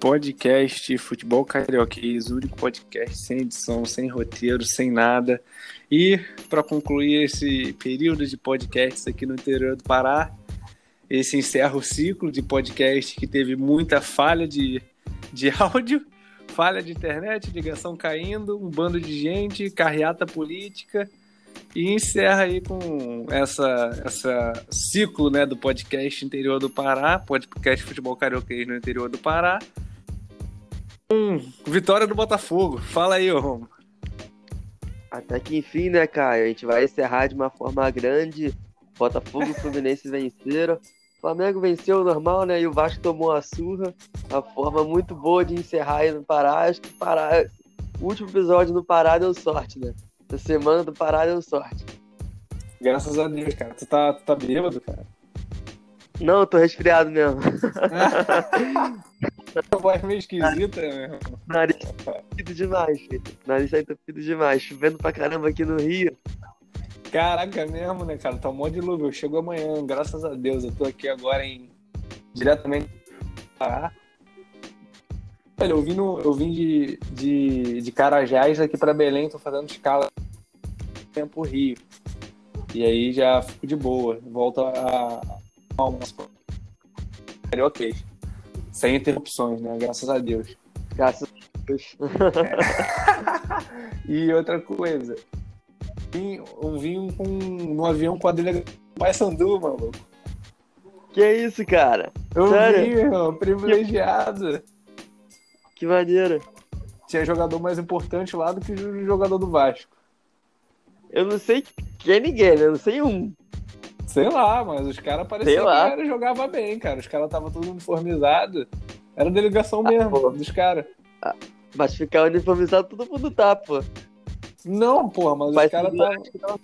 Podcast Futebol Carioquês, único podcast sem edição, sem roteiro, sem nada. E para concluir esse período de podcasts aqui no interior do Pará, esse encerra o ciclo de podcast que teve muita falha de, de áudio, falha de internet, ligação caindo, um bando de gente, carreata política e encerra aí com essa, essa ciclo né, do podcast interior do Pará, podcast Futebol Carioquês no interior do Pará. Um, vitória do Botafogo. Fala aí, Romo. Até que enfim, né, Caio? A gente vai encerrar de uma forma grande. Botafogo e Fluminense venceram. O Flamengo venceu normal, né? E o Vasco tomou a surra. Uma forma muito boa de encerrar aí no Pará. Acho que Pará... o último episódio no Pará deu sorte, né? Essa semana do Pará deu sorte. Graças a Deus, cara. Tu tá, tu tá bêbado, cara? Não, eu tô resfriado mesmo. voz meio esquisita, meu. Nariz entupido demais, filho. Nariz tá entupido demais. Chovendo pra caramba aqui no Rio. Caraca, mesmo, né, cara? Tá um monte de dilúvio. Chegou amanhã, graças a Deus. Eu tô aqui agora em. diretamente. Pará. Olha, eu vim, no, eu vim de, de, de Carajás aqui pra Belém, tô fazendo escala tempo Rio. E aí já fico de boa. Volto a, almoço. Ok sem interrupções, né? Graças a Deus. Graças a Deus. e outra coisa, eu vim com, no avião com a delegação Pai Sandu, maluco. Que isso, cara? Eu Sério? vi, meu, privilegiado. Que maneira. Tinha jogador mais importante lá do que o jogador do Vasco. Eu não sei quem é ninguém, né? Eu não sei um. Sei lá, mas os caras pareciam que jogava bem, cara. Os caras estavam tudo uniformizado. Era delegação ah, mesmo pô. dos caras. Ah, mas ficar uniformizado todo mundo tá, pô. Não, porra, mas os caras estavam.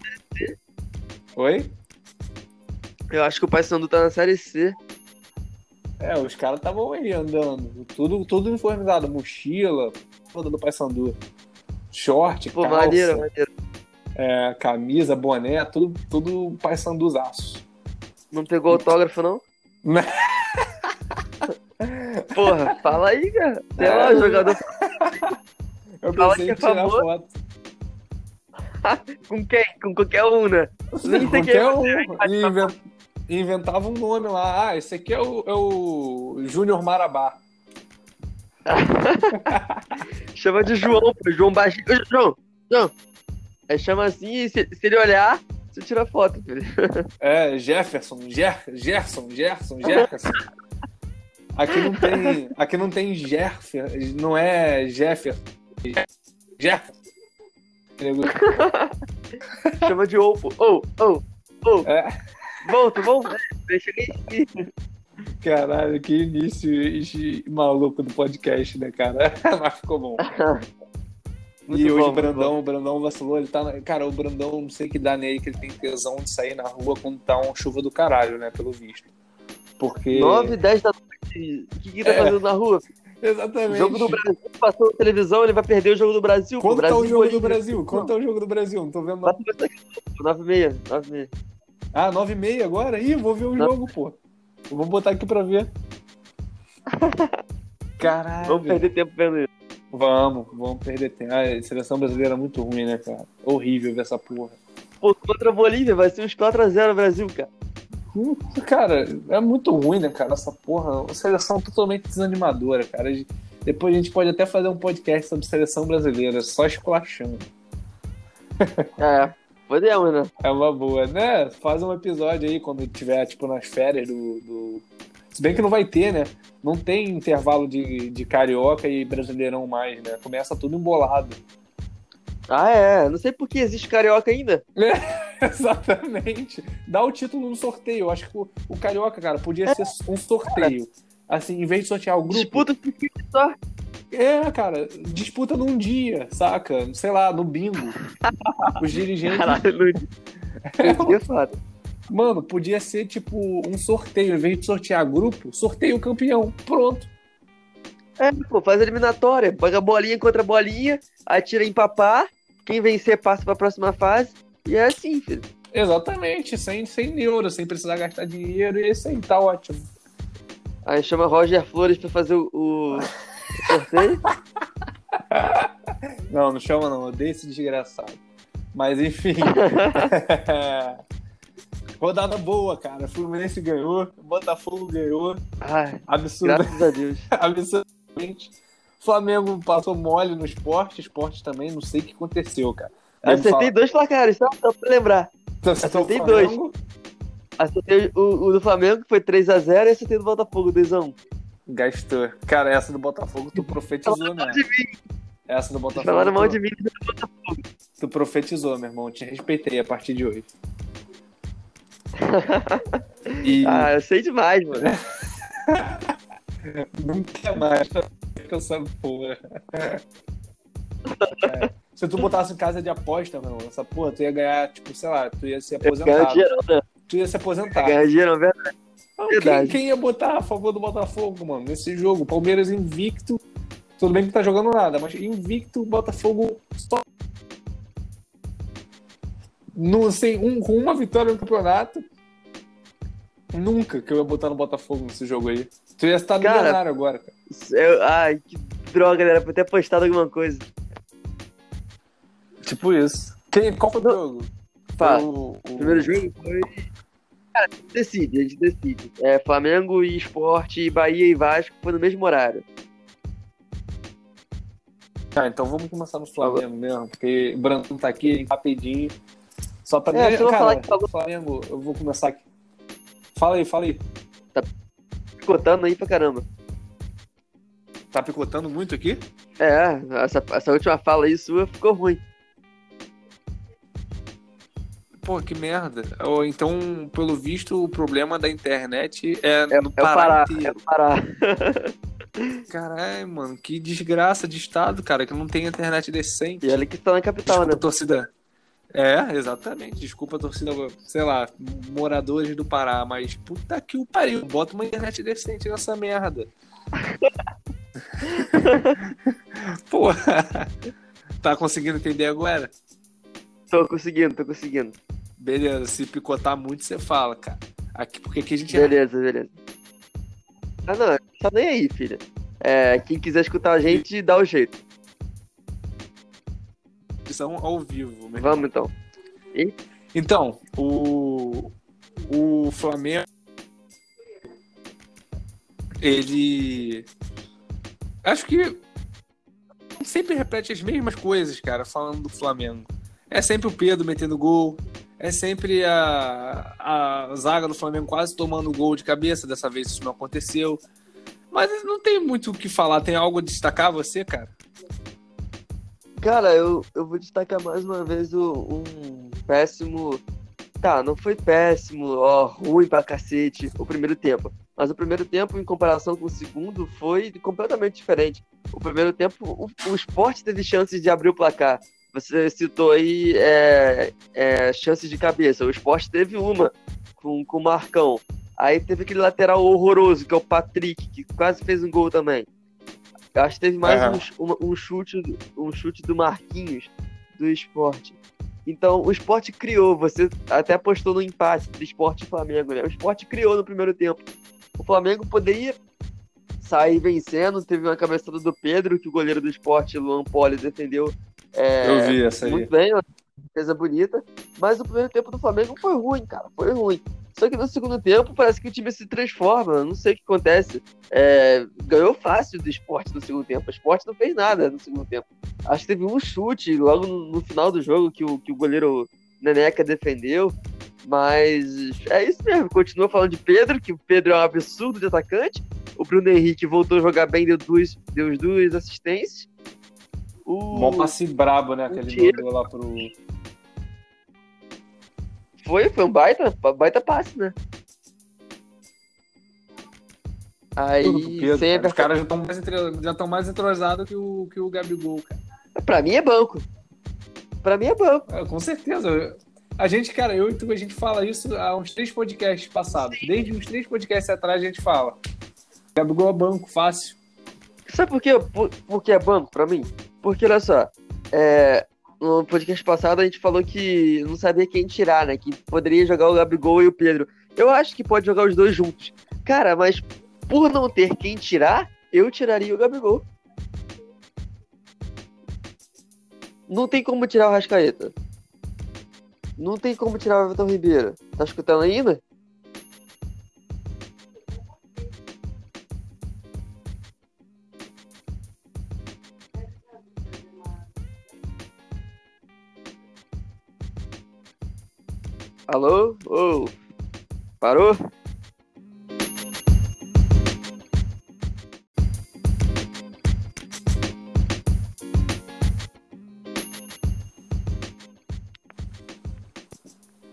Oi? Eu acho que o Pai Sandu tá na série C. É, os caras estavam aí andando. Tudo, tudo uniformizado. Mochila, toda do Pai Sandu. Short, Pô, calça. maneiro, maneiro é, camisa, boné, tudo, tudo pai sanduzaço. Não pegou autógrafo, não? Porra, fala aí, cara. Sei é, lá, jogador. Eu fala que é tirar famoso. foto. Com quem? Com qualquer um, né? Nem sei qualquer é um. Inventava um nome lá. Ah, esse aqui é o, é o Júnior Marabá. Chama de João, pô. João Baixinho. João, João, Aí chama assim e se, se ele olhar, você tira foto, filho. É, Jefferson, Ger, Gerson, Gerson, Jefferson. Aqui não tem, aqui não tem Jefferson, não é Jefferson. Jefferson. Chama de Opo. Ou, ou, ou. Volta, volta. Deixa ele Caralho, que início maluco do podcast, né, cara? Mas ficou bom. Muito e bom, hoje o Brandão, o Brandão vacilou, ele tá. Cara, o Brandão, não sei que dá nele que ele tem tesão de sair na rua quando tá uma chuva do caralho, né? Pelo visto. Porque. 9, 10 da noite. O que, que tá é, fazendo na rua? Exatamente. O jogo do Brasil passou na televisão, ele vai perder o jogo do Brasil. Quanto Brasil, tá o jogo do Brasil? Quanto tá o jogo do Brasil? Não tô vendo nada. 9 meia, 9 meia. Ah, 9 e meia agora? Ih, vou ver o jogo, pô. vou botar aqui pra ver. Caralho. Vamos perder tempo vendo isso. Vamos, vamos perder tempo. A seleção brasileira é muito ruim, né, cara? Horrível ver essa porra. Pô, contra a Bolívia vai ser uns 4x0 Brasil, cara. Cara, é muito ruim, né, cara, essa porra. Uma seleção totalmente desanimadora, cara. Depois a gente pode até fazer um podcast sobre seleção brasileira, só esculachando. É, podemos, né? É uma boa, né? Faz um episódio aí quando tiver, tipo, nas férias do, do se bem que não vai ter, né? Não tem intervalo de, de carioca e brasileirão mais, né? Começa tudo embolado. Ah, é. Não sei por que existe carioca ainda. É, exatamente. Dá o título no sorteio. Eu acho que o, o carioca, cara, podia é. ser um sorteio. Assim, em vez de sortear o grupo. Disputa só. É, cara, disputa num dia, saca? Sei lá, no bingo. Os dirigentes. Caralho, dia. É, foda. Mano, podia ser tipo um sorteio. Em vez de sortear grupo, sorteio o campeão. Pronto. É, pô, faz eliminatória. Paga bolinha contra bolinha, atira em papá. Quem vencer passa pra próxima fase. E é assim, filho. Exatamente, sem, sem neuro, sem precisar gastar dinheiro. E esse aí tá ótimo. Aí chama Roger Flores pra fazer o, o sorteio. Não, não chama não, eu odeio esse desgraçado. Mas enfim. Rodada boa, cara. Fluminense ganhou, Botafogo ganhou. Ai, Absurdo. graças a Deus. Absurdamente. Flamengo passou mole no esporte, esporte também, não sei o que aconteceu, cara. Eu acertei dois placares, só, só pra lembrar. Então, acertei dois. Acertei o, o do Flamengo, que foi 3x0, e acertei do Botafogo, 2x1. Gastou. Cara, essa do Botafogo tu profetizou, né? Essa do Botafogo. Falaram mal tu, de mim. tu profetizou, meu irmão. Te respeitei a partir de hoje. E Ah, eu sei demais, mano. nunca mais essa porra. É. Se tu botasse em casa de aposta, meu irmão, essa porra, tu ia ganhar, tipo, sei lá, tu ia aposentado. dinheiro, né? Tu ia se aposentar. Ganhar dinheiro, verdade. Não, Verdade. Quem, quem ia botar a favor do Botafogo, mano, nesse jogo? Palmeiras invicto. Tudo bem que não tá jogando nada, mas invicto, Botafogo só. No, sem um, com uma vitória no campeonato. Nunca que eu ia botar no Botafogo nesse jogo aí. Tu ia estar Cara, milionário agora, cara. Eu- ai, que droga, galera. Pra ter postado alguma coisa. Tipo isso. Quem, qual foi o jogo? Pá, o, o- primeiro jogo foi. Cara, a gente decide, a gente decide. É, Flamengo e Esporte, Bahia e Vasco foi no mesmo horário. Tá, então vamos começar no Flamengo mesmo, porque o Brandon tá aqui rapidinho. Só pra É, não Cara, falar que falou- Flamengo, eu vou começar aqui. Fala aí, fala aí. Picotando aí pra caramba. Tá picotando muito aqui? É, essa, essa última fala aí sua ficou ruim. Pô, que merda. Ou então, pelo visto, o problema da internet é, É, no é Pará é inteiro. o Pará. Caralho, mano, que desgraça de estado, cara, que não tem internet decente. E olha que tá na capital, Desculpa, né? torcida. É, exatamente. Desculpa, torcida, sei lá, moradores do Pará, mas puta que o pariu. Bota uma internet decente nessa merda. Porra. Tá conseguindo entender agora? Tô conseguindo, tô conseguindo. Beleza, se picotar muito, você fala, cara. Aqui, porque aqui a gente é Beleza, beleza. Ah, não, tá nem aí, filha. É, quem quiser escutar a gente, dá o jeito. edição ao vivo. meu Vamos então. Então, o, o Flamengo. Ele. Acho que. Sempre repete as mesmas coisas, cara, falando do Flamengo. É sempre o Pedro metendo gol. É sempre a, a zaga do Flamengo quase tomando gol de cabeça. Dessa vez isso não aconteceu. Mas não tem muito o que falar. Tem algo a destacar você, cara? Cara, eu, eu vou destacar mais uma vez o, um péssimo. Tá, não foi péssimo, ó, ruim pra cacete o primeiro tempo. Mas o primeiro tempo, em comparação com o segundo, foi completamente diferente. O primeiro tempo, o, o esporte teve chances de abrir o placar. Você citou aí é, é, chances de cabeça. O esporte teve uma com, com o Marcão. Aí teve aquele lateral horroroso, que é o Patrick, que quase fez um gol também. Eu acho que teve mais Aham. um, um chute, um chute do Marquinhos do esporte. Então, o esporte criou, você até apostou no empate do esporte e Flamengo, né? O esporte criou no primeiro tempo. O Flamengo poderia sair vencendo, teve uma cabeçada do Pedro, que o goleiro do esporte, Luan Poli, defendeu é, Eu vi essa aí. muito bem, uma defesa bonita. Mas o primeiro tempo do Flamengo foi ruim, cara, foi ruim. Só que no segundo tempo parece que o time se transforma, não sei o que acontece. É, ganhou fácil do esporte no segundo tempo. O esporte não fez nada no segundo tempo. Acho que teve um chute logo no, no final do jogo que o, que o goleiro Neneca defendeu. Mas é isso mesmo. Continua falando de Pedro, que o Pedro é um absurdo de atacante. O Bruno Henrique voltou a jogar bem, deu duas, deu duas assistências. O... Mó passe brabo, né? Que ele mandou lá pro. Foi, foi um baita, baita passe, né? Aí, Tudo pro Pedro. sem cara. Os caras já estão mais, entre... mais entrosados que o, que o Gabigol, cara. Pra mim é banco. Pra mim é banco. É, com certeza. A gente, cara, eu e tu, a gente fala isso há uns três podcasts passados. Desde uns três podcasts atrás a gente fala. Gabigol é banco, fácil. Sabe por quê? Por, por que é banco pra mim? Porque, olha só, é, no podcast passado a gente falou que não sabia quem tirar, né? Que poderia jogar o Gabigol e o Pedro. Eu acho que pode jogar os dois juntos. Cara, mas por não ter quem tirar, eu tiraria o Gabigol. Não tem como tirar o Rascaeta. Não tem como tirar o Everton Ribeiro. Tá escutando ainda? Alô? Ô, oh. parou?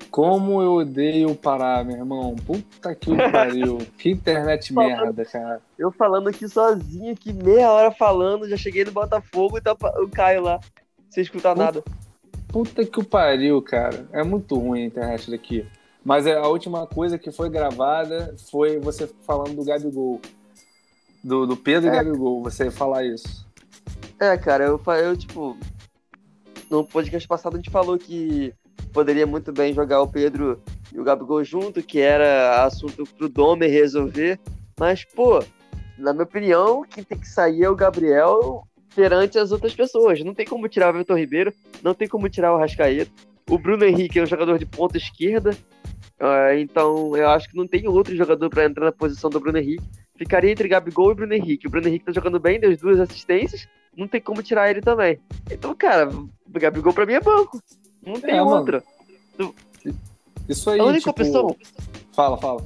Como eu odeio parar, meu irmão. Puta que pariu. que internet merda, cara. Eu falando aqui sozinho, aqui meia hora falando, já cheguei no Botafogo e tá o Caio lá, sem escutar puta, nada. Puta que pariu, cara. É muito ruim a internet daqui. Mas é, a última coisa que foi gravada foi você falando do Gabigol. Do, do Pedro é. Gabigol, você falar isso. É, cara, eu, eu tipo. No podcast passado a gente falou que poderia muito bem jogar o Pedro e o Gabigol junto, que era assunto pro Domer resolver. Mas, pô, na minha opinião, quem tem que sair é o Gabriel perante as outras pessoas. Não tem como tirar o Vitor Ribeiro, não tem como tirar o Rascaeta. O Bruno Henrique é um jogador de ponta esquerda, uh, então eu acho que não tem outro jogador para entrar na posição do Bruno Henrique. Ficaria entre Gabigol e Bruno Henrique. O Bruno Henrique tá jogando bem, deu duas assistências, não tem como tirar ele também. Então, cara, o Gabigol pra mim é banco. Não tem é, outra. Isso aí, a única tipo... opção. Fala, fala.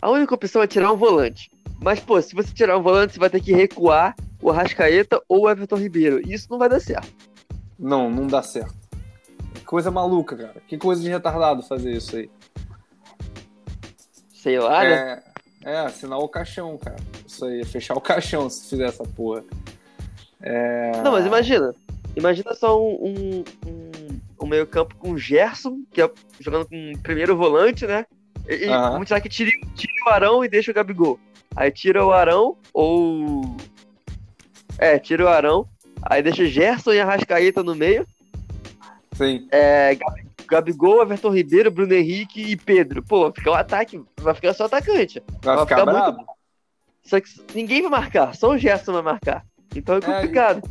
A única opção é tirar um volante. Mas, pô, se você tirar um volante, você vai ter que recuar o Arrascaeta ou o Everton Ribeiro. Isso não vai dar certo. Não, não dá certo. Que coisa maluca, cara. Que coisa de retardado fazer isso aí. Sei lá, é, né? É, assinar o caixão, cara. Isso aí, fechar o caixão se fizer essa porra. É... Não, mas imagina. Imagina só um, um, um um meio-campo com o Gerson, que é jogando com o primeiro volante, né? E uhum. vamos tirar que tire, tire o Arão e deixa o Gabigol. Aí tira o Arão, ou. É, tira o Arão, aí deixa Gerson e Arrascaeta no meio. Sim. É, Gabigol, Everton Ribeiro, Bruno Henrique e Pedro. Pô, fica o um ataque, vai ficar só atacante. Vai, vai ficar, ficar muito. Só que ninguém vai marcar, só o Gerson vai marcar. Então é complicado.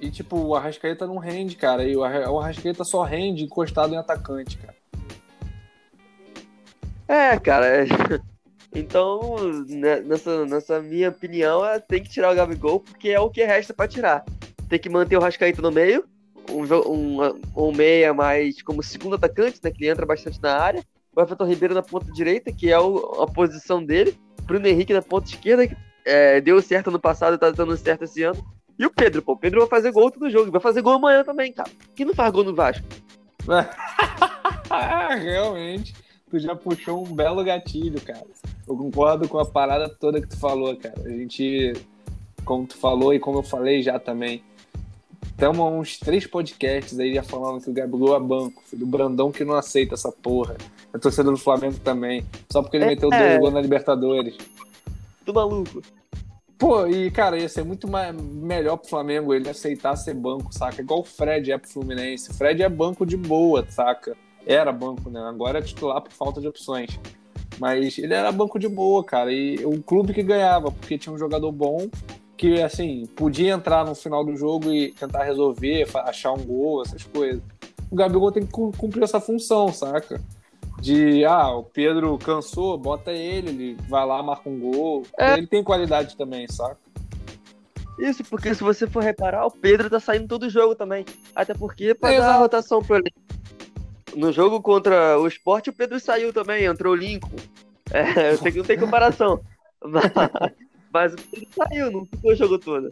É, e, tipo, o Arrascaeta não rende, cara. E o Arrascaeta só rende encostado em atacante, cara. É, cara. É... Então, né, nessa, nessa minha opinião, é, tem que tirar o Gabigol, porque é o que resta para tirar. Tem que manter o Arrascaeta no meio, um, um, um meia mais como segundo atacante, né? Que ele entra bastante na área. O Everton Ribeiro na ponta direita, que é o, a posição dele. Bruno Henrique na ponta esquerda, que é, deu certo no passado e tá dando certo esse ano. E o Pedro, pô, o Pedro vai fazer gol todo jogo, vai fazer gol amanhã também, cara. Quem não faz gol no Vasco? Realmente, tu já puxou um belo gatilho, cara. Eu concordo com a parada toda que tu falou, cara. A gente, como tu falou e como eu falei já também, estamos uns três podcasts aí já falando que o Gabigol é banco, filho. O Brandão que não aceita essa porra. A torcida do Flamengo também. Só porque ele é, meteu dois gols na Libertadores. Do maluco. Pô, e cara, ia ser muito mais, melhor pro Flamengo ele aceitar ser banco, saca? Igual o Fred é pro Fluminense. O Fred é banco de boa, saca? Era banco, né? Agora é titular por falta de opções. Mas ele era banco de boa, cara. E o clube que ganhava, porque tinha um jogador bom que, assim, podia entrar no final do jogo e tentar resolver, achar um gol, essas coisas. O Gabigol tem que cumprir essa função, saca? de ah, o Pedro cansou, bota ele, ele vai lá, marca um gol. É. Ele tem qualidade também, saca? Isso, porque se você for reparar, o Pedro tá saindo todo jogo também. Até porque pra é, dar a rotação pro ele. No jogo contra o esporte, o Pedro saiu também, entrou o Lincoln. É, eu sei que não tem comparação. Mas, mas o Pedro saiu, não ficou o jogo todo.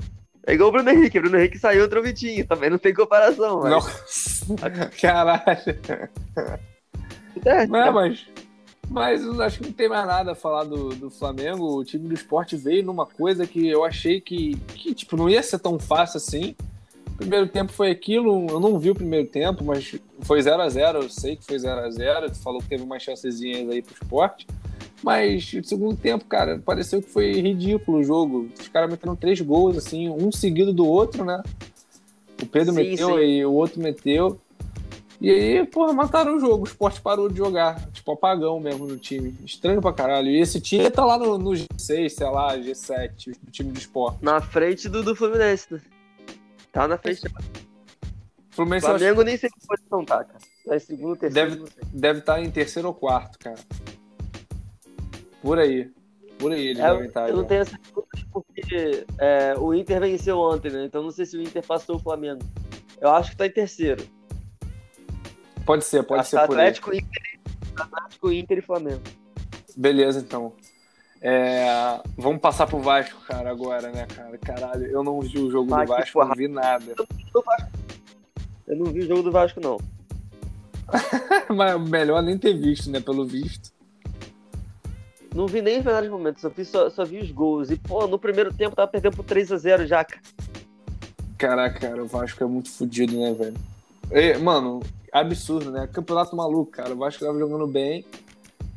É igual o Bruno Henrique, o Bruno Henrique saiu, entrou o Vitinho, também não tem comparação. Mas... Nossa, caralho. É, não, é, mas, mas acho que não tem mais nada a falar do, do Flamengo. O time do esporte veio numa coisa que eu achei que, que tipo, não ia ser tão fácil assim. Primeiro tempo foi aquilo, eu não vi o primeiro tempo, mas foi 0 a 0 eu sei que foi 0 a 0 Tu falou que teve umas chancezinhas aí pro esporte. Mas o segundo tempo, cara, pareceu que foi ridículo o jogo. Os caras meteram três gols, assim, um seguido do outro, né? O Pedro sim, meteu sim. e o outro meteu. E aí, porra, mataram o jogo. O esporte parou de jogar. Tipo, apagão mesmo no time. Estranho pra caralho. E esse time tá lá no, no G6, sei lá, G7, o time do esporte. Na frente do, do Fluminense, né? Tá na frente. Fluminense Flamengo acho... nem sei que posição tá, cara. Tá em segundo, terceiro. Deve, deve estar tá em terceiro ou quarto, cara. Por aí. Por aí eles é, devem estar. Eu não tenho essa porque é, o Inter venceu ontem, né? Então não sei se o Inter passou o Flamengo. Eu acho que tá em terceiro. Pode ser, pode ser Atlético, por aí. Inter, Atlético, Inter e Flamengo. Beleza, então. É, vamos passar pro Vasco, cara, agora, né, cara? Caralho, eu não vi o jogo do Vasco, porra. não vi nada. Eu não vi o jogo do Vasco, não. Mas melhor nem ter visto, né, pelo visto. Não vi nem os melhores momentos, só vi, só, só vi os gols. E, pô, no primeiro tempo tava perdendo por 3x0 já, cara. Caraca, cara, o Vasco é muito fodido, né, velho? E, mano, absurdo, né? Campeonato maluco, cara. O Vasco tava jogando bem.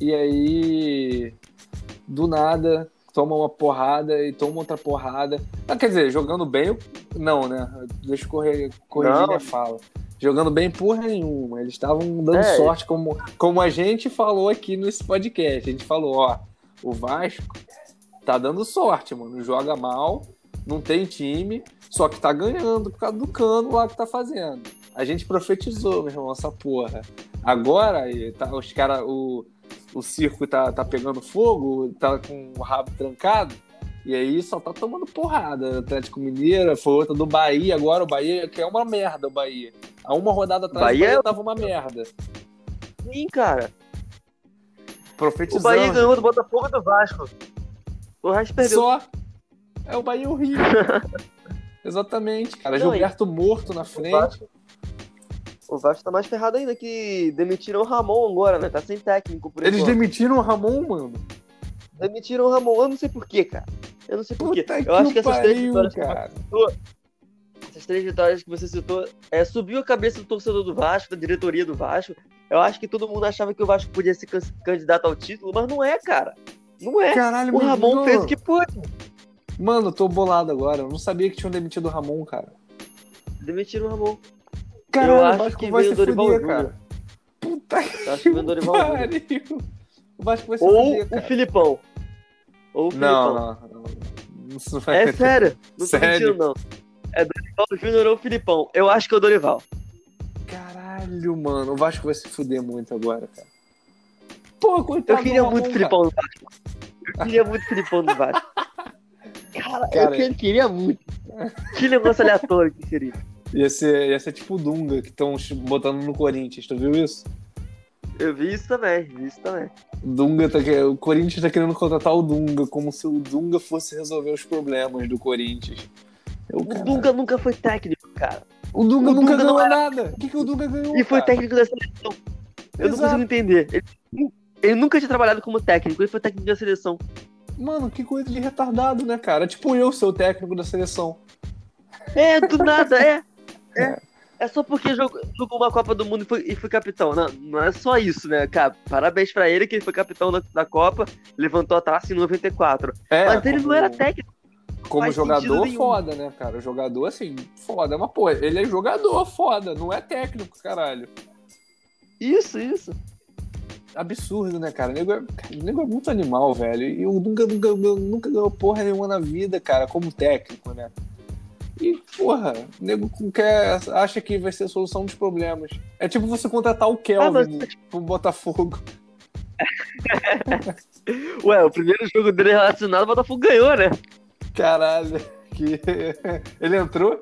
E aí, do nada, toma uma porrada e toma outra porrada. Ah, quer dizer, jogando bem, não, né? Deixa eu correr, corrigir não. minha fala. Jogando bem porra nenhuma. Eles estavam dando é. sorte, como, como a gente falou aqui nesse podcast. A gente falou, ó, o Vasco tá dando sorte, mano. Joga mal, não tem time, só que tá ganhando por causa do cano lá que tá fazendo. A gente profetizou, meu irmão, essa porra. Agora, tá, os caras, o, o circo tá, tá pegando fogo, tá com o rabo trancado, e aí só tá tomando porrada. Atlético Mineiro, foi outra do Bahia, agora o Bahia, que é uma merda o Bahia. Há uma rodada atrás Bahia, o Bahia tava uma merda. Sim, cara. Profetizando. O Bahia ganhou do Botafogo e do Vasco. O resto perdeu. Só. É o Bahia horrível. Exatamente, cara. Não, Gilberto morto na frente. O Vasco, tá mais ferrado ainda que demitiram o Ramon agora, né? Tá sem técnico por Eles demitiram o Ramon, mano? Demitiram o Ramon, eu não sei porquê, cara. Eu não sei porquê. Eu acho que essas três vitórias cara. que citou, essas três vitórias que você citou, é, subiu a cabeça do torcedor do Vasco, da diretoria do Vasco. Eu acho que todo mundo achava que o Vasco podia ser candidato ao título, mas não é, cara. Não é. Caralho, o Ramon fez o que pôde. Mano, tô bolado agora. Eu não sabia que tinham demitido o Ramon, cara. Demitiram o Ramon. Caralho, eu acho que vai se fuder, cara. Puta que acho que vem o Dorival pariu. O Vasco vai se Ou fuder, o Filipão. Ou o Filipão. Não, não. não. Vai... É sério. Não sério? tô mentindo, não. É Dorival Júnior ou o Filipão. Eu acho que é o Dorival. Caralho, mano. O Vasco vai se fuder muito agora, cara. Pô, coitado Eu queria muito o Filipão no Vasco. Eu queria muito o Filipão no Vasco. Cara, cara, eu queria muito. Que negócio aleatório que seria. Ia ser, ia ser tipo o Dunga, que estão botando no Corinthians. Tu viu isso? Eu vi isso também, vi isso também. Dunga tá, o Corinthians tá querendo contratar o Dunga, como se o Dunga fosse resolver os problemas do Corinthians. Eu, o Dunga nunca foi técnico, cara. O Dunga o nunca Dunga ganhou era... nada. O que, que o Dunga ganhou? E foi cara? técnico da seleção. Eu Exato. não consigo entender. Ele, ele, nunca tinha trabalhado como técnico, ele foi técnico da seleção. Mano, que coisa de retardado, né, cara? Tipo eu, ser o técnico da seleção. É, do nada, é. É. É só porque jogou, jogou uma Copa do Mundo e foi, e foi, capitão. Não, não é só isso, né, cara? Parabéns pra ele que ele foi capitão da, da Copa, levantou a taça em 94. É, Mas ele como, não era técnico. Como jogador, foda, né, cara? Jogador, assim, foda. Mas, pô, ele é jogador, foda. Não é técnico, caralho. Isso, isso. Absurdo, né, cara? O nego é, o nego é muito animal, velho. E o nunca, nunca, nunca ganhou porra nenhuma na vida, cara, como técnico, né? E, porra, o nego quer, acha que vai ser a solução dos problemas. É tipo você contratar o Kelvin ah, mas... pro Botafogo. Ué, o primeiro jogo dele relacionado, o Botafogo ganhou, né? Caralho, que... ele entrou?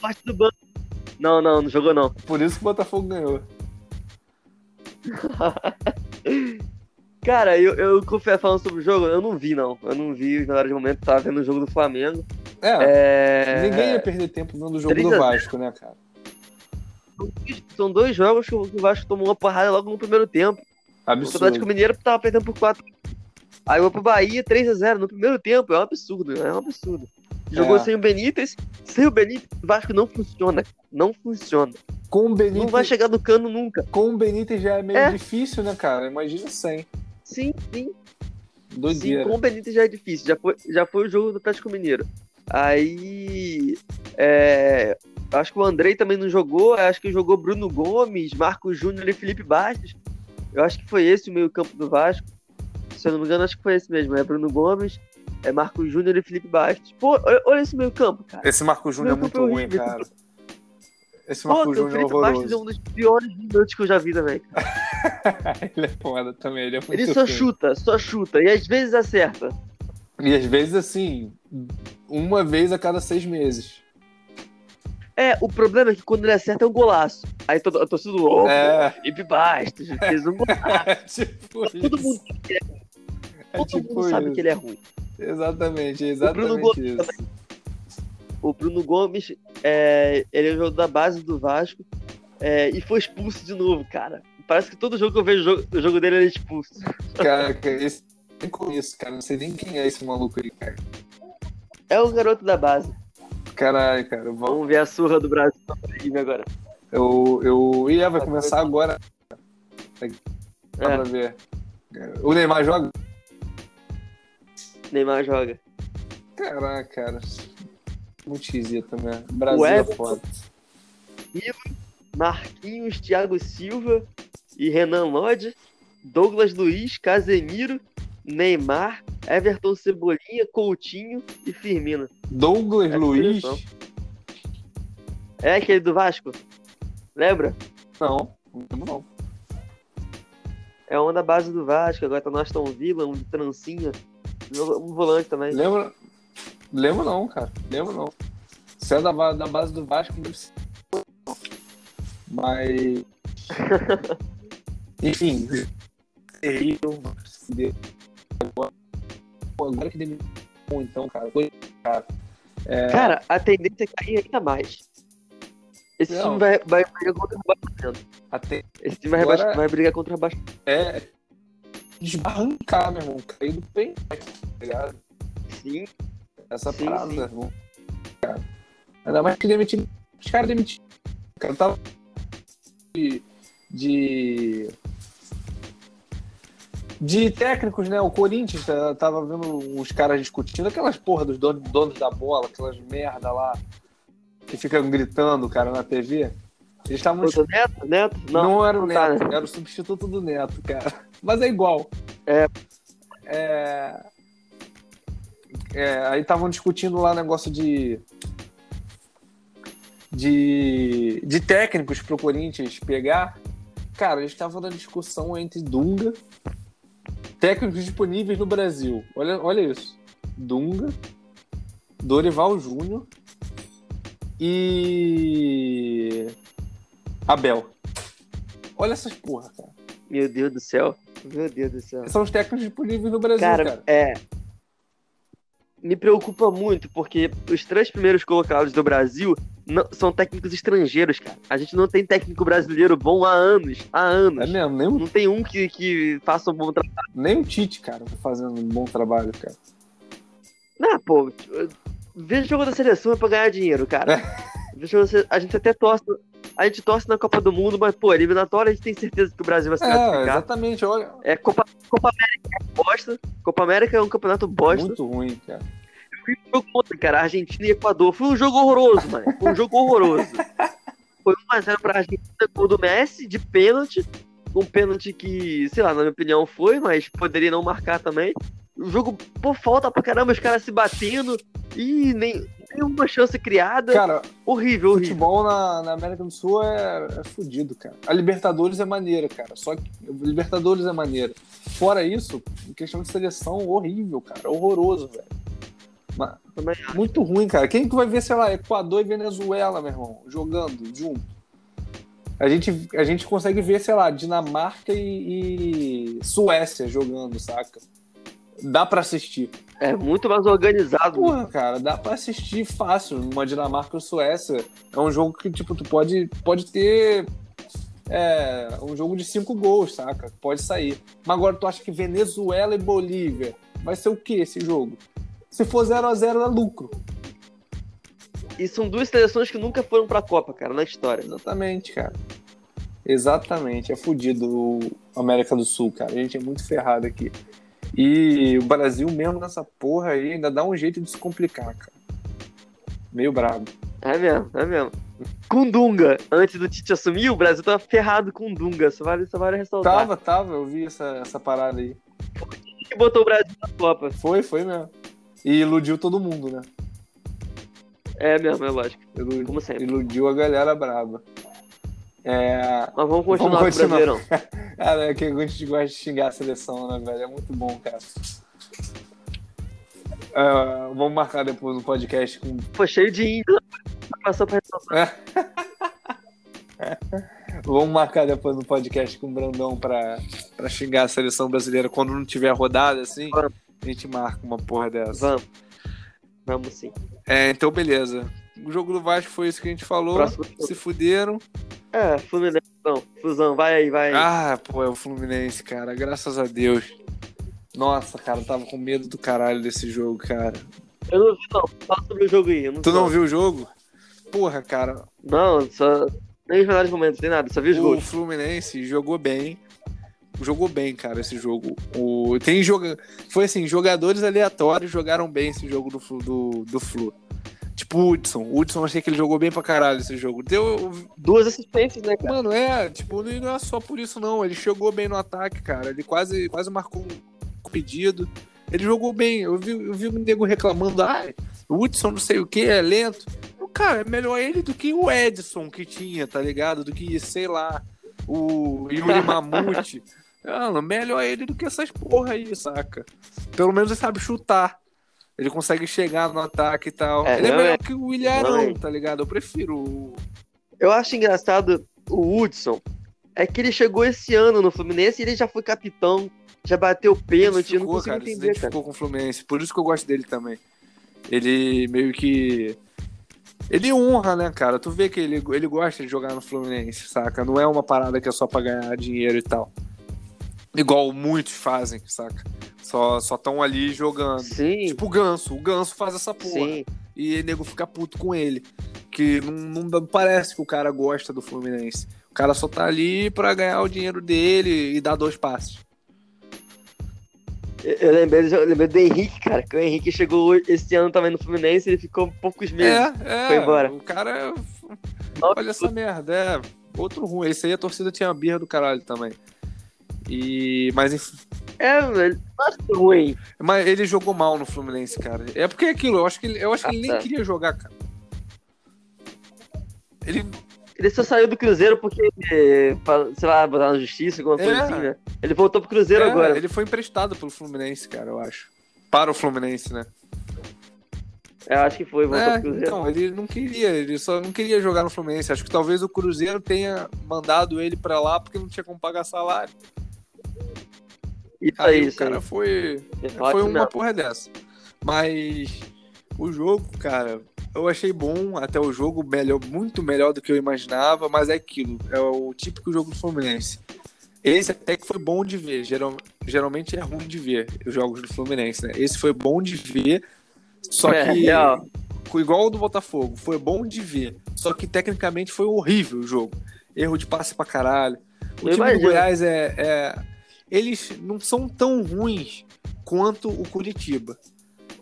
Parte do banco. Não, não, não jogou não. Por isso que o Botafogo ganhou. Cara, eu, eu confesso falando sobre o jogo, eu não vi, não. Eu não vi os melhores momentos, tava vendo o jogo do Flamengo. É, é... ninguém ia perder tempo vendo o jogo do Vasco, né, cara? São dois jogos que o Vasco tomou uma porrada logo no primeiro tempo. Absurdo. O Atlético Mineiro tava perdendo por 4. Aí foi pro Bahia 3x0 no primeiro tempo. É um absurdo, é um absurdo. Jogou é. sem o Benítez. Sem o Benítez, o Vasco não funciona. Não funciona. Com o Benítez. Não vai chegar no cano nunca. Com o Benítez já é meio é. difícil, né, cara? Imagina sem. Sim, sim. Doideira. Sim, com o Benítez já é difícil. Já foi, já foi o jogo do Atlético Mineiro. Aí. É, Acho que o Andrei também não jogou. Acho que jogou Bruno Gomes, Marcos Júnior e Felipe Bastos. Eu acho que foi esse o meio-campo do Vasco. Se eu não me engano, acho que foi esse mesmo. É Bruno Gomes, é Marcos Júnior e Felipe Bastos. Pô, olha, esse meio-campo, cara. Esse Marcos Júnior é muito Meio-campo ruim, horrível. cara. Esse Pô, Marcos o Júnior é Felipe Bastos é um dos piores minutos que eu já vi também. cara. ele é foda também, ele é muito Ele só chuta, só chuta. E às vezes acerta. E às vezes, assim, uma vez a cada seis meses. É, o problema é que quando ele acerta é um golaço. Aí todo, a torcida do oh, É. Felipe Bastos fez um golaço. É tipo Todo isso. mundo sabe que ele é ruim. É Todo tipo mundo sabe isso. que ele é ruim. Exatamente, O Bruno exatamente Gomes isso. O Bruno Gomes, é, ele é jogador da base do Vasco é, e foi expulso de novo, cara. Parece que todo jogo que eu vejo o jogo, dele ele é expulso. Cara, esse... nem conheço, cara. Não sei nem quem é esse maluco aí, cara. É o garoto da base. Caralho, cara. Vamos... Vamos ver a surra do Brasil agora. Eu, eu... Ih, é, vai começar agora. Dá É, pra ver. O Neymar joga? Neymar joga. Caraca, cara. Muito esquisito, né? Brasil é foda. Marquinhos, Thiago Silva e Renan Lodge, Douglas Luiz, Casemiro, Neymar, Everton Cebolinha, Coutinho e Firmino. Douglas Essa Luiz? É aquele do Vasco? Lembra? Não, não, não. É um da base do Vasco, agora tá no Aston Villa, um de trancinha. Um volante também. Lembra? Lembro não, cara. Lembro não. Se é da, da base do Vasco, ser. Mas. Enfim. Terrível. se fuder. Agora, pô, agora que demitiu, então, cara. Coisa, cara. É, Cara, a tendência é cair ainda mais. Esse Não. time vai, vai brigar contra o rebaixamento. até Esse time vai, Agora- rebaixa- vai brigar contra o rebaixamento. é desbarrancar, meu irmão. Cair do tá ligado? Sim. Essa Sim, parada, sim. meu irmão. Cara. Ainda mais que demitiram. Os caras demitiram. O cara tava de, de. De técnicos, né? O Corinthians tá- tava vendo os caras discutindo aquelas porra dos donos, donos da bola, aquelas merda lá que ficam gritando, cara, na TV. Eles estavam Neto? Neto? não, Não, era o tá, Neto, era o substituto do Neto, cara. Mas é igual. É. É, é, aí estavam discutindo lá negócio de. De, de técnicos pro Corinthians pegar. Cara, eles estavam na discussão entre Dunga, técnicos disponíveis no Brasil. Olha, olha isso. Dunga, Dorival Júnior e. Abel. Olha essas porra, cara. Meu Deus do céu. Meu Deus do céu. São os técnicos disponíveis no Brasil, cara. Cara, é. Me preocupa muito, porque os três primeiros colocados do Brasil não- são técnicos estrangeiros, cara. A gente não tem técnico brasileiro bom há anos. Há anos. É mesmo, nem, o- Não tem um que, que faça um bom trabalho. nem o Tite, cara, tá fazendo um bom trabalho, cara. Não, pô. Veja o jogo da seleção é pra ganhar dinheiro, cara. Sele- A gente até torce. A gente torce na Copa do Mundo, mas, pô, eliminatória a gente tem certeza que o Brasil vai se É, classificar. exatamente, olha. É, Copa, Copa América é bosta. Copa América é um campeonato bosta. Muito ruim, cara. Fui um jogo ontem, cara, Argentina e Equador. Foi um jogo horroroso, mano. Foi um jogo horroroso. Foi 1x0 pra Argentina, gol do Messi, de pênalti. Um pênalti que, sei lá, na minha opinião foi, mas poderia não marcar também. O jogo, pô, falta pra caramba, os caras se batendo e nem, nenhuma chance criada. Cara, horrível, horrível. futebol na, na América do Sul é, é fudido, cara. A Libertadores é maneira, cara. Só que Libertadores é maneira. Fora isso, questão de seleção, horrível, cara. Horroroso, velho. Mas- Muito ruim, cara. Quem que vai ver, sei lá, Equador e Venezuela, meu irmão, jogando junto? A gente, a gente consegue ver, sei lá, Dinamarca e, e Suécia jogando, saca? Dá pra assistir. É muito mais organizado. Porra, cara, dá pra assistir fácil numa Dinamarca ou Suécia. É um jogo que, tipo, tu pode, pode ter é, um jogo de cinco gols, saca? Pode sair. Mas agora tu acha que Venezuela e Bolívia vai ser o que esse jogo? Se for 0 a 0 é lucro. E são duas seleções que nunca foram pra Copa, cara, na história. Exatamente, cara. Exatamente. É fudido o América do Sul, cara. A gente é muito ferrado aqui. E o Brasil mesmo nessa porra aí ainda dá um jeito de se complicar, cara. Meio brabo. É mesmo, é mesmo. Com Dunga, antes do Tite assumir, o Brasil tava ferrado com Dunga. Só vale, só vale ressaltar. Tava, tava, eu vi essa, essa parada aí. que botou o Brasil na Copa. Foi, foi mesmo. E iludiu todo mundo, né? É mesmo, é lógico. Ilu- Como sempre. Iludiu a galera braba. É. Mas vamos continuar Vamos com o. Brasileirão. Cara, é que a gente gosta de xingar a seleção, né, velho? É muito bom, cara. Ah, vamos marcar depois um podcast com. Pô, cheio de índio. Passou pra ressaltar. Vamos marcar depois um podcast com o Brandão pra, pra xingar a seleção brasileira quando não tiver rodada, assim. Vamos. A gente marca uma porra dessa. Vamos. Vamos sim. É, então beleza. O jogo do Vasco foi isso que a gente falou. Próximo jogo. Se fuderam. É, Fluminense. Não, Fusão, vai aí, vai aí. Ah, pô, é o Fluminense, cara. Graças a Deus. Nossa, cara, eu tava com medo do caralho desse jogo, cara. Eu não vi, não. Fala sobre o jogo aí. Não Tu vi, não viu o jogo? Porra, cara, Não, só. Nem os melhores momentos, nem nada, só vi os o gols. Fluminense jogou bem. Jogou bem, cara, esse jogo. O... Tem joga... Foi assim, jogadores aleatórios jogaram bem esse jogo do, Flu- do, do Flu. Tipo o Hudson. O Hudson achei que ele jogou bem pra caralho esse jogo. Deu. Duas assistências, né, cara? Mano, é, tipo, não não é só por isso, não. Ele chegou bem no ataque, cara. Ele quase, quase marcou um pedido. Ele jogou bem. Eu vi, eu vi o nego reclamando, ah, o Hudson não sei o que, é lento. Cara, é melhor ele do que o Edson que tinha, tá ligado? Do que, sei lá, o Yuri Mamute. Mano, melhor ele do que essas porra aí, saca? Pelo menos ele sabe chutar. Ele consegue chegar no ataque e tal. É, ele é melhor é- que o Ilharão, não é. tá ligado? Eu prefiro o Eu acho engraçado o Hudson. É que ele chegou esse ano no Fluminense e ele já foi capitão, já bateu pênalti. Não consigo cara, se entender, cara. identificou com o Fluminense. Por isso que eu gosto dele também. Ele meio que. Ele honra, né, cara? Tu vê que ele, ele gosta de jogar no Fluminense, saca? Não é uma parada que é só pra ganhar dinheiro e tal. Igual muitos fazem, saca? Só só tão ali jogando. Sim, Tipo o Ganso. O Ganso faz essa porra. sim. E o nego fica puto com ele. Que não, não parece que o cara gosta do Fluminense. O cara só tá ali pra ganhar o dinheiro dele e dar dois passos. Eu, lembrei, eu lembrei do Henrique, cara, que o Henrique chegou esse ano também no Fluminense e ele ficou poucos meses. É, é. Foi embora. O cara. Olha essa merda, é. Outro ruim. Esse aí a torcida tinha uma birra do caralho também. E. Mas, enfim, É, velho, acho ruim. mas ele jogou mal no Fluminense, cara. É porque é aquilo, eu acho que ele, eu acho que ele nem Ah, tá. queria jogar, cara. Ele. Ele só saiu do Cruzeiro porque, sei lá, botar na justiça, alguma coisa É. assim, né? Ele voltou pro Cruzeiro é, agora. Ele foi emprestado pelo Fluminense, cara, eu acho. Para o Fluminense, né? Eu acho que foi, voltou É, pro Cruzeiro. então, ele não queria, ele só não queria jogar no Fluminense. Acho que talvez o Cruzeiro tenha mandado ele pra lá porque não tinha como pagar salário. Isso Aí, aí, o cara aí. foi. É Foi uma porra dessa. Mas o jogo, cara, eu achei bom até o jogo, melhor, muito melhor do que eu imaginava, mas é aquilo, é o típico jogo do Fluminense. Esse até que foi bom de ver. Geral, geralmente é ruim de ver os jogos do Fluminense, né? Esse foi bom de ver, só É, que real. igual o do Botafogo, foi bom de ver, só que tecnicamente foi horrível o jogo. Erro de passe pra caralho. O Eu time imagino. do Goiás é, é- Eles não são tão ruins quanto o Curitiba.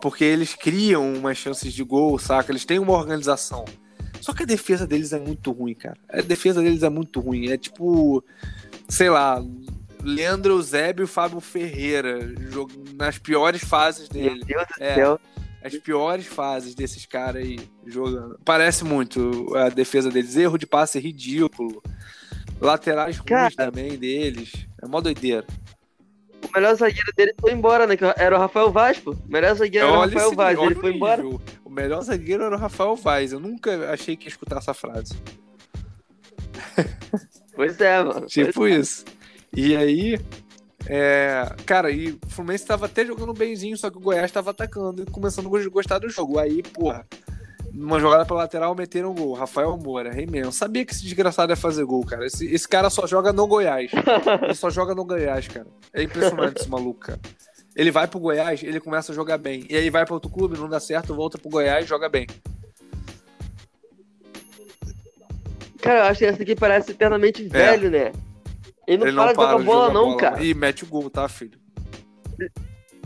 Porque eles criam umas chances de gol, saca? Eles têm uma organização. Só que a defesa deles é muito ruim, cara. A defesa deles é muito ruim. É tipo, sei lá, Leandro Eusébio e Fábio Ferreira nas piores fases Meu dele. Deus do É. céu. As piores fases desses caras aí jogando. Parece muito a defesa deles. Erro de passe ridículo. Laterais ruins Cara. também deles. É mó doideira. O melhor zagueiro dele foi embora, né? que Era o Rafael Vaz, pô. O melhor zagueiro era o Rafael esse- Vaz. Ele foi embora. nível. O melhor zagueiro era o Rafael Vaz. Eu nunca achei que ia escutar essa frase. Pois é, mano. Tipo isso. E aí, é, cara, e o Fluminense tava até jogando benzinho, só que o Goiás tava atacando e começando a go- gostar do jogo. Aí, porra, numa jogada pra lateral, meteram um gol. Rafael Moura, rei mesmo. Sabia que esse desgraçado ia fazer gol, cara. Esse, esse cara só joga no Goiás. Ele só joga no Goiás, cara. É impressionante esse maluco, cara. Ele vai pro Goiás, ele começa a jogar bem. E aí vai pra outro clube, não dá certo, volta pro Goiás, joga bem. Cara, eu acho que esse aqui parece eternamente velho, né? Ele não ele para não de jogar para de bola, jogar não, bola. cara. E mete o gol, tá, filho?